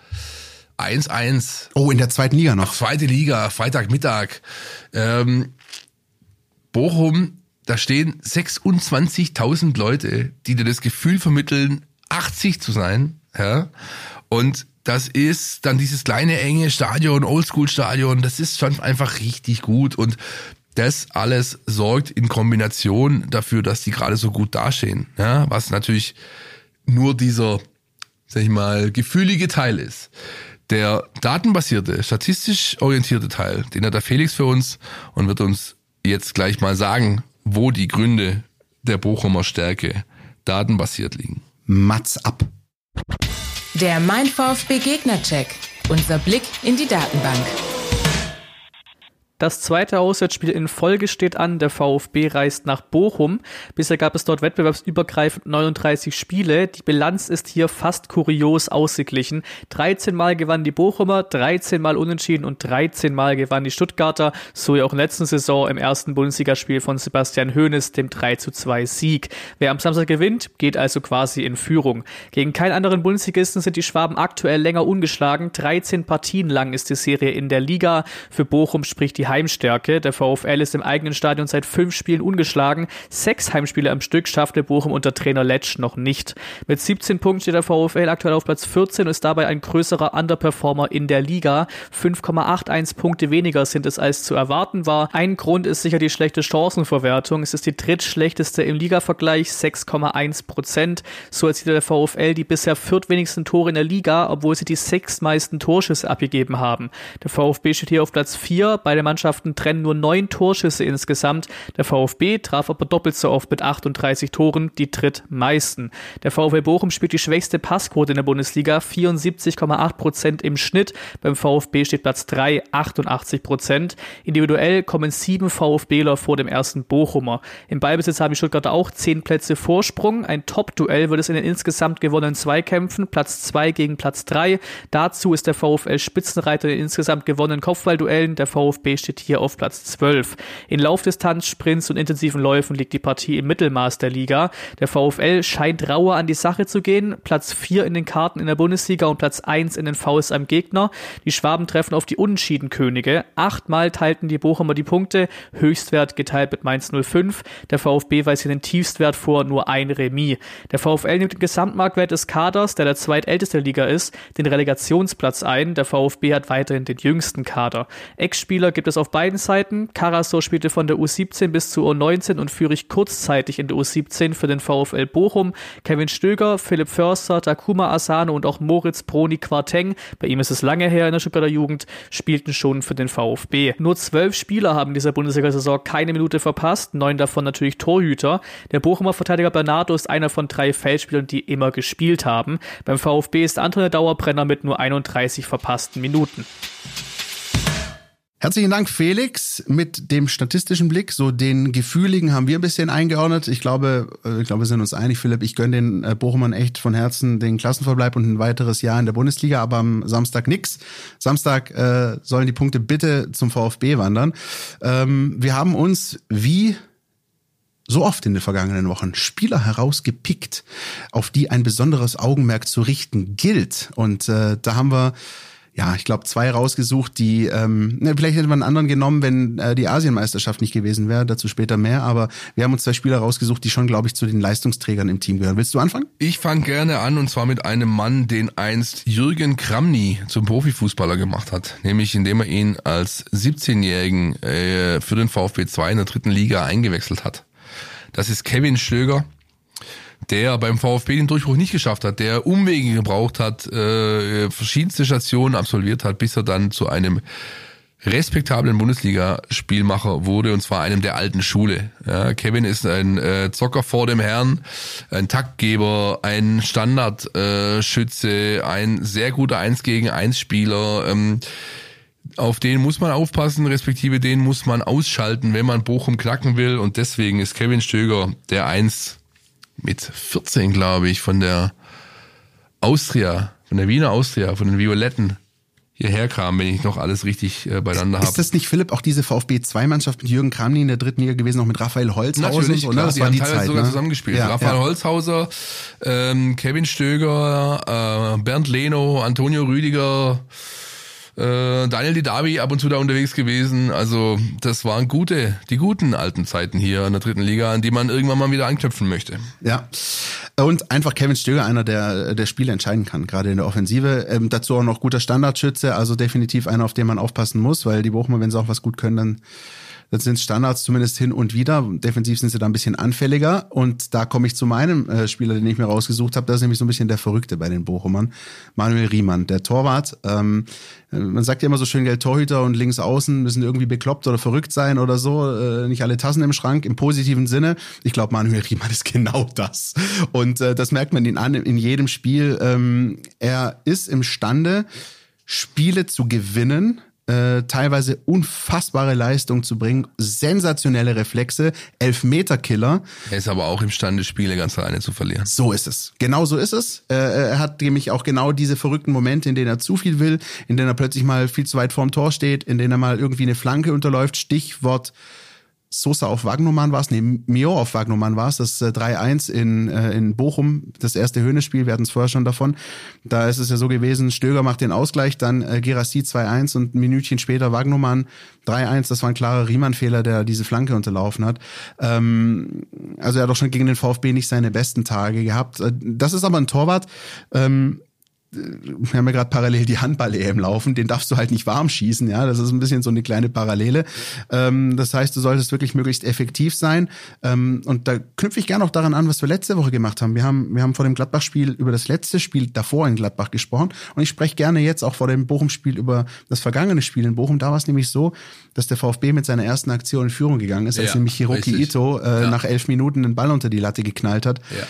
1-1, Oh, in der zweiten Liga noch. zweite Liga, Freitagmittag. Ähm, Bochum, da stehen 26.000 Leute, die dir das Gefühl vermitteln, 80 zu sein. Ja? Und das ist dann dieses kleine, enge Stadion, Oldschool-Stadion, das ist schon einfach richtig gut. Und das alles sorgt in Kombination dafür, dass die gerade so gut dastehen. Ja? Was natürlich nur dieser, sag ich mal, gefühlige Teil ist. Der datenbasierte, statistisch orientierte Teil, den hat der Felix für uns und wird uns jetzt gleich mal sagen, wo die Gründe der Bochumer Stärke datenbasiert liegen. Mats ab. Der Mein VfB Gegnercheck. Unser Blick in die Datenbank. Das zweite Auswärtsspiel in Folge steht an. Der VfB reist nach Bochum. Bisher gab es dort wettbewerbsübergreifend 39 Spiele. Die Bilanz ist hier fast kurios ausgeglichen. 13 Mal gewannen die Bochumer, 13 Mal unentschieden und 13 Mal gewannen die Stuttgarter. So ja auch in der letzten Saison im ersten Bundesligaspiel von Sebastian Hoeneß, dem 3 zu 2 Sieg. Wer am Samstag gewinnt, geht also quasi in Führung. Gegen keinen anderen Bundesligisten sind die Schwaben aktuell länger ungeschlagen. 13 Partien lang ist die Serie in der Liga. Für Bochum spricht die Heimstärke. Der VfL ist im eigenen Stadion seit fünf Spielen ungeschlagen. Sechs Heimspiele am Stück schaffte Bochum unter Trainer Letsch noch nicht. Mit 17 Punkten steht der VfL aktuell auf Platz 14 und ist dabei ein größerer Underperformer in der Liga. 5,81 Punkte weniger sind es als zu erwarten war. Ein Grund ist sicher die schlechte Chancenverwertung. Es ist die drittschlechteste im Ligavergleich, 6,1 Prozent. So erzielt der VfL die bisher viertwenigsten Tore in der Liga, obwohl sie die sechstmeisten Torschüsse abgegeben haben. Der VfB steht hier auf Platz 4 bei der Mannschaft Mannschaften trennen nur neun Torschüsse insgesamt. Der VfB traf aber doppelt so oft mit 38 Toren, die drittmeisten. Der VfB Bochum spielt die schwächste Passquote in der Bundesliga, 74,8 Prozent im Schnitt. Beim VfB steht Platz 3, 88 Prozent. Individuell kommen sieben VfBler vor dem ersten Bochumer. Im Ballbesitz haben die Stuttgarter auch zehn Plätze Vorsprung. Ein Top-Duell wird es in den insgesamt gewonnenen Zweikämpfen, Platz 2 gegen Platz 3. Dazu ist der VfL Spitzenreiter in insgesamt gewonnenen Kopfballduellen. Der VfB steht steht hier auf Platz 12. In Laufdistanz, Sprints und intensiven Läufen liegt die Partie im Mittelmaß der Liga. Der VfL scheint rauer an die Sache zu gehen. Platz 4 in den Karten in der Bundesliga und Platz 1 in den Fouls am Gegner. Die Schwaben treffen auf die Unentschiedenkönige. Achtmal teilten die Bochumer die Punkte, Höchstwert geteilt mit Mainz 05. Der VfB weist hier den Tiefstwert vor, nur ein Remis. Der VfL nimmt den Gesamtmarktwert des Kaders, der der zweitälteste Liga ist, den Relegationsplatz ein. Der VfB hat weiterhin den jüngsten Kader. Ex-Spieler gibt es auf beiden Seiten. Carasso spielte von der U17 bis zur U19 und Führig kurzzeitig in der U17 für den VfL Bochum. Kevin Stöger, Philipp Förster, Takuma Asano und auch Moritz Broni Quarteng, bei ihm ist es lange her in der Stuttgarter Jugend, spielten schon für den VfB. Nur zwölf Spieler haben dieser Bundesliga-Saison keine Minute verpasst, neun davon natürlich Torhüter. Der Bochumer Verteidiger Bernardo ist einer von drei Feldspielern, die immer gespielt haben. Beim VfB ist Anton der Dauerbrenner mit nur 31 verpassten Minuten. Herzlichen Dank, Felix, mit dem statistischen Blick. So den Gefühligen haben wir ein bisschen eingeordnet. Ich glaube, äh, ich glaube, wir sind uns einig, Philipp. Ich gönne den äh, Bochumern echt von Herzen den Klassenverbleib und ein weiteres Jahr in der Bundesliga, aber am Samstag nix. Samstag äh, sollen die Punkte bitte zum VfB wandern. Ähm, wir haben uns wie so oft in den vergangenen Wochen Spieler herausgepickt, auf die ein besonderes Augenmerk zu richten gilt. Und äh, da haben wir ja, ich glaube, zwei rausgesucht, die, ähm, ne, vielleicht hätte man einen anderen genommen, wenn äh, die Asienmeisterschaft nicht gewesen wäre, dazu später mehr, aber wir haben uns zwei Spieler rausgesucht, die schon, glaube ich, zu den Leistungsträgern im Team gehören. Willst du anfangen? Ich fange gerne an und zwar mit einem Mann, den einst Jürgen Kramny zum Profifußballer gemacht hat, nämlich indem er ihn als 17-Jährigen äh, für den VfB 2 in der dritten Liga eingewechselt hat. Das ist Kevin Stöger der beim VfB den Durchbruch nicht geschafft hat, der Umwege gebraucht hat, äh, verschiedenste Stationen absolviert hat, bis er dann zu einem respektablen Bundesliga-Spielmacher wurde, und zwar einem der alten Schule. Ja, Kevin ist ein äh, Zocker vor dem Herrn, ein Taktgeber, ein Standardschütze, äh, ein sehr guter Eins gegen Eins Spieler. Ähm, auf den muss man aufpassen, respektive den muss man ausschalten, wenn man Bochum knacken will. Und deswegen ist Kevin Stöger der Eins mit 14, glaube ich, von der Austria, von der Wiener Austria, von den Violetten hierher kam, wenn ich noch alles richtig äh, beieinander habe. Ist das nicht, Philipp, auch diese VfB-2-Mannschaft mit Jürgen Kramny in der dritten Liga gewesen, auch mit Raphael Holzhauser? Natürlich, so, klar, das die war haben die teilweise Zeit, sogar ne? zusammengespielt. Ja, Raphael ja. Holzhauser, ähm, Kevin Stöger, äh, Bernd Leno, Antonio Rüdiger, äh, Daniel Didavi ab und zu da unterwegs gewesen. Also das waren gute, die guten alten Zeiten hier in der dritten Liga, an die man irgendwann mal wieder anknüpfen möchte. Ja. Und einfach Kevin Stöger, einer, der der Spiele entscheiden kann, gerade in der Offensive. Ähm, dazu auch noch guter Standardschütze, also definitiv einer, auf den man aufpassen muss, weil die Bochumer, wenn sie auch was gut können, dann das sind Standards zumindest hin und wieder. Defensiv sind sie da ein bisschen anfälliger. Und da komme ich zu meinem äh, Spieler, den ich mir rausgesucht habe. Das ist nämlich so ein bisschen der Verrückte bei den Bochumern. Manuel Riemann, der Torwart. Ähm, man sagt ja immer so schön, Geld Torhüter und links außen müssen irgendwie bekloppt oder verrückt sein oder so. Äh, nicht alle Tassen im Schrank, im positiven Sinne. Ich glaube, Manuel Riemann ist genau das. Und äh, das merkt man ihn an in jedem Spiel. Ähm, er ist imstande, Spiele zu gewinnen, äh, teilweise unfassbare Leistung zu bringen, sensationelle Reflexe, Elfmeterkiller. Er ist aber auch imstande, Spiele ganz alleine zu verlieren. So ist es. Genau so ist es. Äh, er hat nämlich auch genau diese verrückten Momente, in denen er zu viel will, in denen er plötzlich mal viel zu weit vorm Tor steht, in denen er mal irgendwie eine Flanke unterläuft. Stichwort Sosa auf Wagnumann war es, nee, Mio auf Wagnumann war es, das äh, 3-1 in, äh, in Bochum, das erste Höhnespiel, wir hatten es vorher schon davon. Da ist es ja so gewesen, Stöger macht den Ausgleich, dann äh, Gerassi 2-1 und ein Minütchen später Wagnumann 3-1. Das war ein klarer Riemann-Fehler, der diese Flanke unterlaufen hat. Ähm, also er hat auch schon gegen den VfB nicht seine besten Tage gehabt. Äh, Das ist aber ein Torwart, ähm, wir haben ja gerade parallel die Handball-EM laufen, den darfst du halt nicht warm schießen, ja. Das ist ein bisschen so eine kleine Parallele. Ähm, das heißt, du solltest wirklich möglichst effektiv sein. Ähm, und da knüpfe ich gerne auch daran an, was wir letzte Woche gemacht haben. Wir haben, wir haben vor dem Gladbach-Spiel über das letzte Spiel davor in Gladbach gesprochen. Und ich spreche gerne jetzt auch vor dem Bochum-Spiel über das vergangene Spiel in Bochum. Da war es nämlich so, dass der VfB mit seiner ersten Aktion in Führung gegangen ist, als Ja, nämlich Hiroki richtig. Ito äh, Ja. nach elf Minuten den Ball unter die Latte geknallt hat. Ja.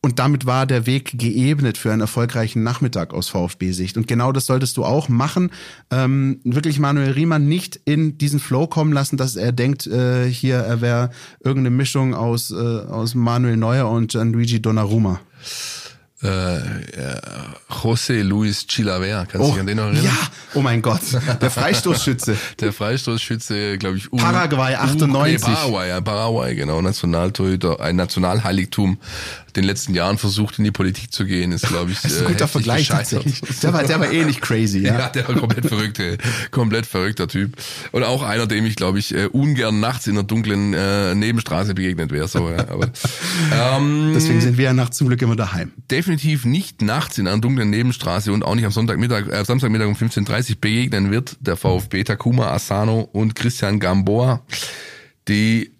Und damit war der Weg geebnet für einen erfolgreichen Nachmittag aus VfB-Sicht. Und genau das solltest du auch machen. Ähm, wirklich Manuel Riemann nicht in diesen Flow kommen lassen, dass er denkt, äh, hier er wäre irgendeine Mischung aus, äh, aus Manuel Neuer und Gianluigi Donnarumma. Äh, äh, José Luis Chilaver, kannst du dich an den noch erinnern? ja, oh mein Gott, der Freistoßschütze. Der Freistoßschütze, glaube ich, U Paraguay, U- 98. Nee, Paraguay, ja, Paraguay, genau, Nationaltorhüter, ein Nationalheiligtum, den letzten Jahren versucht in die Politik zu gehen, ist, glaube ich, Das ist ein äh, guter Vergleich gescheitert. tatsächlich. Der war, der war ähnlich crazy, ja. Ja, der war komplett verrückte, komplett verrückter Typ. Und auch einer, dem ich, glaube ich, äh, ungern nachts in der dunklen äh, Nebenstraße begegnet wäre. So, ja. Aber, ähm, Deswegen sind wir ja nachts zum Glück immer daheim. definitiv nicht nachts in einer dunklen Nebenstraße und auch nicht am Sonntagmittag, äh, Samstagmittag um 15.30 Uhr begegnen wird der VfB Takuma Asano und Christian Gamboa. Die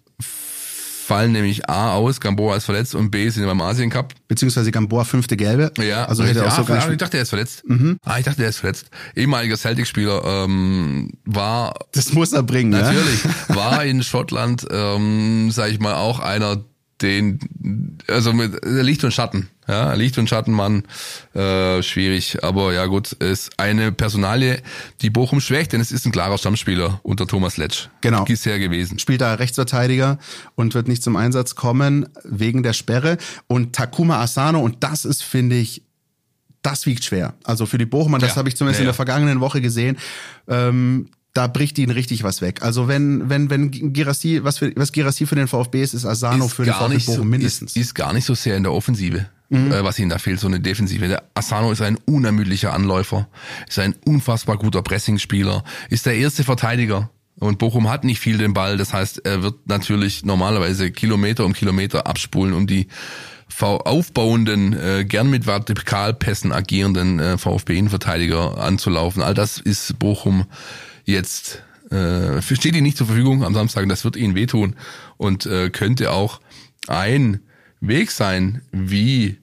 fallen nämlich A aus, Gamboa ist verletzt und B sind beim Asien Cup. Beziehungsweise Gamboa fünfte Gelbe. Ja, also hätte er auch sogar ah, ich dachte, er ist verletzt. Mhm. Ah, ich dachte, er ist verletzt. Ehemaliger Celtic-Spieler ähm, war Das muss er bringen, natürlich Ja? war in Schottland, ähm, sag ich mal, auch einer, den also mit Licht und Schatten, ja, Licht und Schattenmann, äh, schwierig, aber ja gut, ist eine Personalie, die Bochum schwächt, denn es ist ein klarer Stammspieler unter Thomas Letsch. Genau. Bisher gewesen. spielt da Rechtsverteidiger und wird nicht zum Einsatz kommen wegen der Sperre. Und Takuma Asano, und das ist, finde ich, das wiegt schwer. Also für die Bochumer, das Ja. habe ich zumindest Ja, in der vergangenen Woche gesehen. Ähm, da bricht ihnen richtig was weg. Also wenn wenn wenn Girassi was für was Girassi für den VfB ist, ist Asano für den VfB Bochum so, mindestens. Ist, ist gar nicht so sehr in der Offensive, äh, was ihnen da fehlt, so eine Defensive. Der Asano ist ein unermüdlicher Anläufer, ist ein unfassbar guter Pressingspieler, ist der erste Verteidiger. Und Bochum hat nicht viel den Ball, das heißt, er wird natürlich normalerweise Kilometer um Kilometer abspulen, um die aufbauenden, äh, gern mit Vertikalpässen agierenden äh, VfB-Innenverteidiger anzulaufen. All das ist Bochum jetzt äh, steht ihnen nicht zur Verfügung am Samstag. und Das wird ihnen wehtun und äh, könnte auch ein Weg sein, wie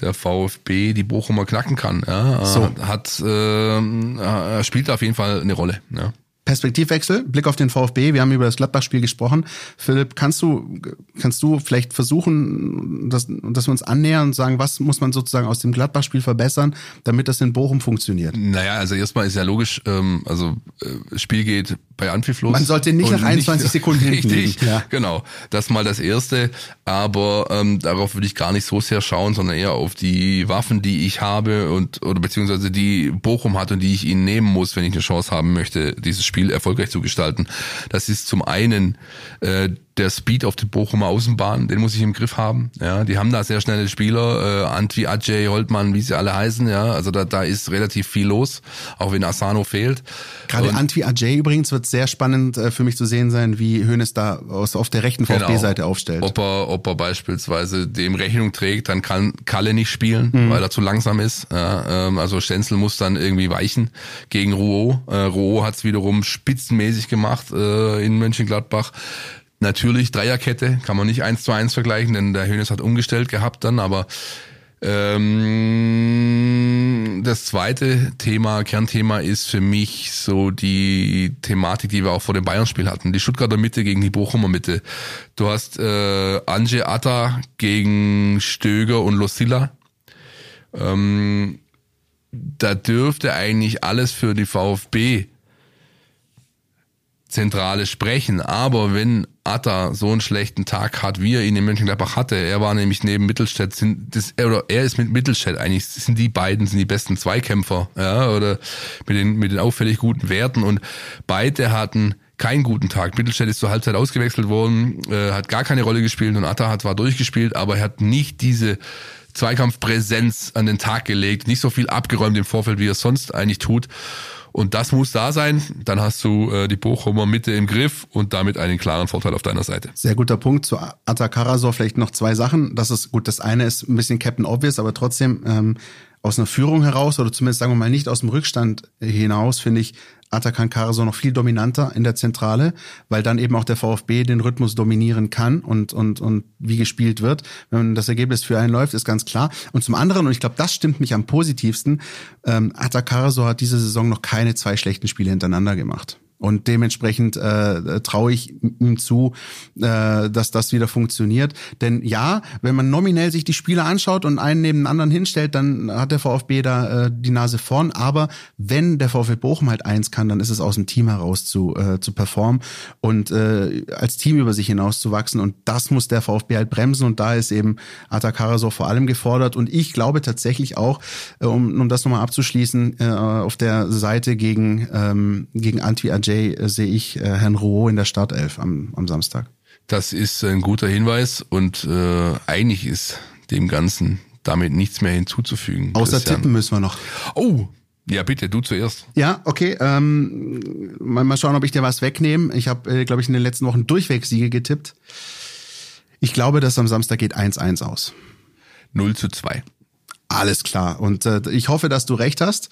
der VfB die Bochumer knacken kann. Ja, So. hat äh, äh, spielt auf jeden Fall eine Rolle. Ja. Perspektivwechsel, Blick auf den VfB. Wir haben über das Gladbach-Spiel gesprochen. Philipp, kannst du, kannst du vielleicht versuchen, dass, dass wir uns annähern und sagen, was muss man sozusagen aus dem Gladbach-Spiel verbessern, damit das in Bochum funktioniert? Naja, also erstmal ist ja logisch, ähm, also äh, Spiel geht bei Anpfiff los. Man sollte nicht nach 21 Sekunden hinten Richtig, ja. genau. Das mal das Erste. Aber ähm, darauf würde ich gar nicht so sehr schauen, sondern eher auf die Waffen, die ich habe und oder beziehungsweise die Bochum hat und die ich ihnen nehmen muss, wenn ich eine Chance haben möchte, dieses Spiel erfolgreich zu gestalten. Das ist zum einen äh, der Speed auf der Bochumer Außenbahn, den muss ich im Griff haben. Ja, die haben da sehr schnelle Spieler, äh, Antwi, Ajay, Holtmann, wie sie alle heißen. Ja, also da, da ist relativ viel los, auch wenn Asano fehlt. Gerade Und- Antwi Ajay übrigens wird sehr spannend äh, für mich zu sehen sein, wie Hönes da aus, auf der rechten VfB-Seite aufstellt. Genau. Ob er, ob er beispielsweise dem Rechnung trägt, dann kann Kalle nicht spielen, Mhm. weil er zu langsam ist. Ja, ähm, also Stenzel muss dann irgendwie weichen gegen Rouault. Äh, Rouault hat es wiederum spitzenmäßig gemacht äh, in Mönchengladbach. Natürlich Dreierkette, kann man nicht eins zu eins vergleichen, denn der Hönes hat umgestellt gehabt dann, aber ähm, das zweite Thema, Kernthema ist für mich so die Thematik, die wir auch vor dem Bayern-Spiel hatten. Die Stuttgarter Mitte gegen die Bochumer Mitte. Du hast äh, Anje Atta gegen Stöger und Losilla. Ähm, da dürfte eigentlich alles für die VfB Zentrale sprechen. Aber wenn Atta so einen schlechten Tag hat, wie er ihn in Mönchengladbach hatte, er war nämlich neben Mittelstädt, sind das, oder er ist mit Mittelstädt eigentlich, sind die beiden, sind die besten Zweikämpfer, ja, oder mit den, mit den auffällig guten Werten und beide hatten keinen guten Tag. Mittelstädt ist zur Halbzeit ausgewechselt worden, äh, hat gar keine Rolle gespielt und Atta hat zwar durchgespielt, aber er hat nicht diese Zweikampfpräsenz an den Tag gelegt, nicht so viel abgeräumt im Vorfeld, wie er sonst eigentlich tut. Und das muss da sein. Dann hast du äh, die Bochumer Mitte im Griff und damit einen klaren Vorteil auf deiner Seite. Sehr guter Punkt zu Atta Karasor. Vielleicht noch zwei Sachen. Das ist gut. Das eine ist ein bisschen Captain Obvious, aber trotzdem ähm, aus einer Führung heraus oder zumindest sagen wir mal nicht aus dem Rückstand hinaus, finde ich, Atakan Karaso noch viel dominanter in der Zentrale, weil dann eben auch der VfB den Rhythmus dominieren kann und, und, und wie gespielt wird. Wenn das Ergebnis für einen läuft, ist ganz klar. Und zum anderen, und ich glaube, das stimmt mich am positivsten, ähm, Atakan Karaso hat diese Saison noch keine zwei schlechten Spiele hintereinander gemacht. Und dementsprechend äh, traue ich ihm zu, äh, dass das wieder funktioniert. Denn ja, wenn man nominell sich die Spiele anschaut und einen neben den anderen hinstellt, dann hat der VfB da äh, die Nase vorn. Aber wenn der VfB Bochum halt eins kann, dann ist es aus dem Team heraus zu, äh, zu performen und äh, als Team über sich hinaus zu wachsen. Und das muss der VfB halt bremsen. Und da ist eben Atakara vor allem gefordert. Und ich glaube tatsächlich auch, äh, um, um das nochmal abzuschließen, äh, auf der Seite gegen, ähm, gegen Antwi Jay äh, sehe ich äh, Herrn Rouault in der Startelf am, am Samstag. Das ist ein guter Hinweis und äh, eigentlich ist dem Ganzen damit nichts mehr hinzuzufügen. Außer Christian. tippen müssen wir noch. Oh, ja, bitte, du zuerst. Ja, okay. Ähm, mal, mal schauen, ob ich dir was wegnehme. Ich habe, äh, glaube ich, in den letzten Wochen durchweg Siege getippt. Ich glaube, dass am Samstag geht 1-1 aus. 0 zu 2. Alles klar. Und äh, ich hoffe, dass du recht hast.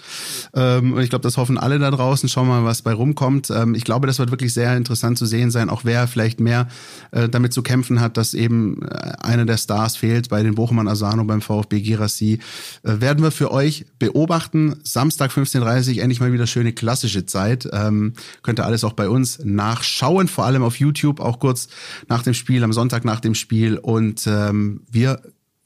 Ähm, ich glaube, das hoffen alle da draußen. Schauen wir mal, was bei rumkommt. Ähm, ich glaube, das wird wirklich sehr interessant zu sehen sein, auch wer vielleicht mehr äh, damit zu kämpfen hat, dass eben äh, einer der Stars fehlt bei den Bochumern Asano beim VfB Girassi. Äh, werden wir für euch beobachten. Samstag 15.30 endlich mal wieder schöne klassische Zeit. Ähm, könnt ihr alles auch bei uns nachschauen, vor allem auf YouTube, auch kurz nach dem Spiel, am Sonntag nach dem Spiel. Und ähm, wir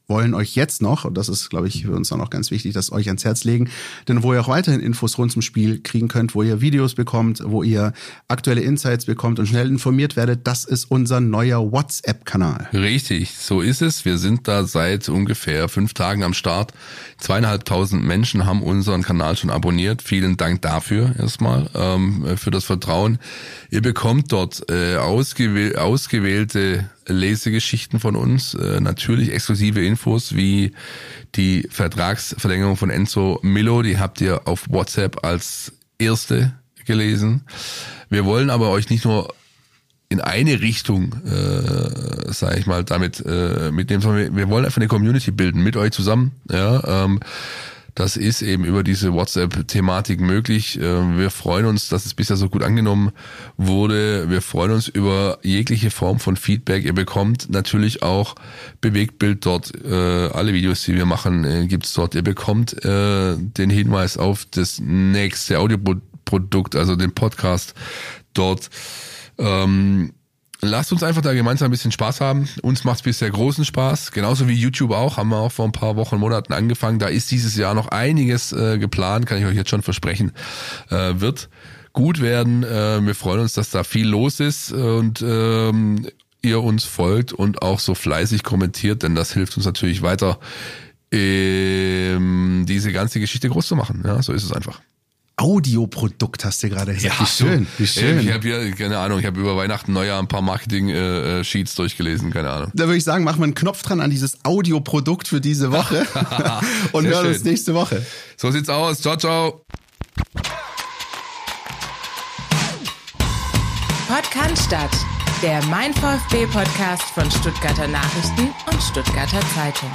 wollen euch jetzt noch, und das ist, glaube ich, für uns auch noch ganz wichtig, das euch ans Herz legen, denn wo ihr auch weiterhin Infos rund zum Spiel kriegen könnt, wo ihr Videos bekommt, wo ihr aktuelle Insights bekommt und schnell informiert werdet, das ist unser neuer WhatsApp-Kanal. Richtig, so ist es. Wir sind da seit ungefähr fünf Tagen am Start. Zweieinhalbtausend Menschen haben unseren Kanal schon abonniert. Vielen Dank dafür erstmal, ähm, für das Vertrauen. Ihr bekommt dort äh, ausgewäh ausgewählte Lesegeschichten von uns, äh, natürlich exklusive Infos wie die Vertragsverlängerung von Enzo Milo, die habt ihr auf WhatsApp als erste gelesen. Wir wollen aber euch nicht nur in eine Richtung, äh, sage ich mal, damit äh, mitnehmen, sondern wir, wir wollen einfach eine Community bilden mit euch zusammen. Ja, ähm, das ist eben über diese WhatsApp-Thematik möglich. Ähm, wir freuen uns, dass es bisher so gut angenommen wurde. Wir freuen uns über jegliche Form von Feedback. Ihr bekommt natürlich auch Bewegtbild dort. Äh, alle Videos, die wir machen, äh, gibt's dort. Ihr bekommt äh, den Hinweis auf das nächste Audioprodukt, also den Podcast dort. Ähm, Lasst uns einfach da gemeinsam ein bisschen Spaß haben. Uns macht es bisher großen Spaß. Genauso wie YouTube auch. Haben wir auch vor ein paar Wochen, Monaten angefangen. Da ist dieses Jahr noch einiges äh, geplant, kann ich euch jetzt schon versprechen. Äh, wird gut werden. Äh, wir freuen uns, dass da viel los ist und ähm, ihr uns folgt und auch so fleißig kommentiert, denn das hilft uns natürlich weiter, ähm, diese ganze Geschichte groß zu machen. Ja, so ist es einfach. Audioprodukt hast du gerade gesagt. Ja, wie schön, wie schön. Ich habe hier, keine Ahnung, ich habe über Weihnachten, Neujahr ein paar Marketing-Sheets durchgelesen, keine Ahnung. Da würde ich sagen, machen wir einen Knopf dran an dieses Audioprodukt für diese Woche und hören schön. uns nächste Woche. So sieht's aus. Ciao, ciao. Podcast statt. Der Mein VfB Podcast von Stuttgarter Nachrichten und Stuttgarter Zeitung.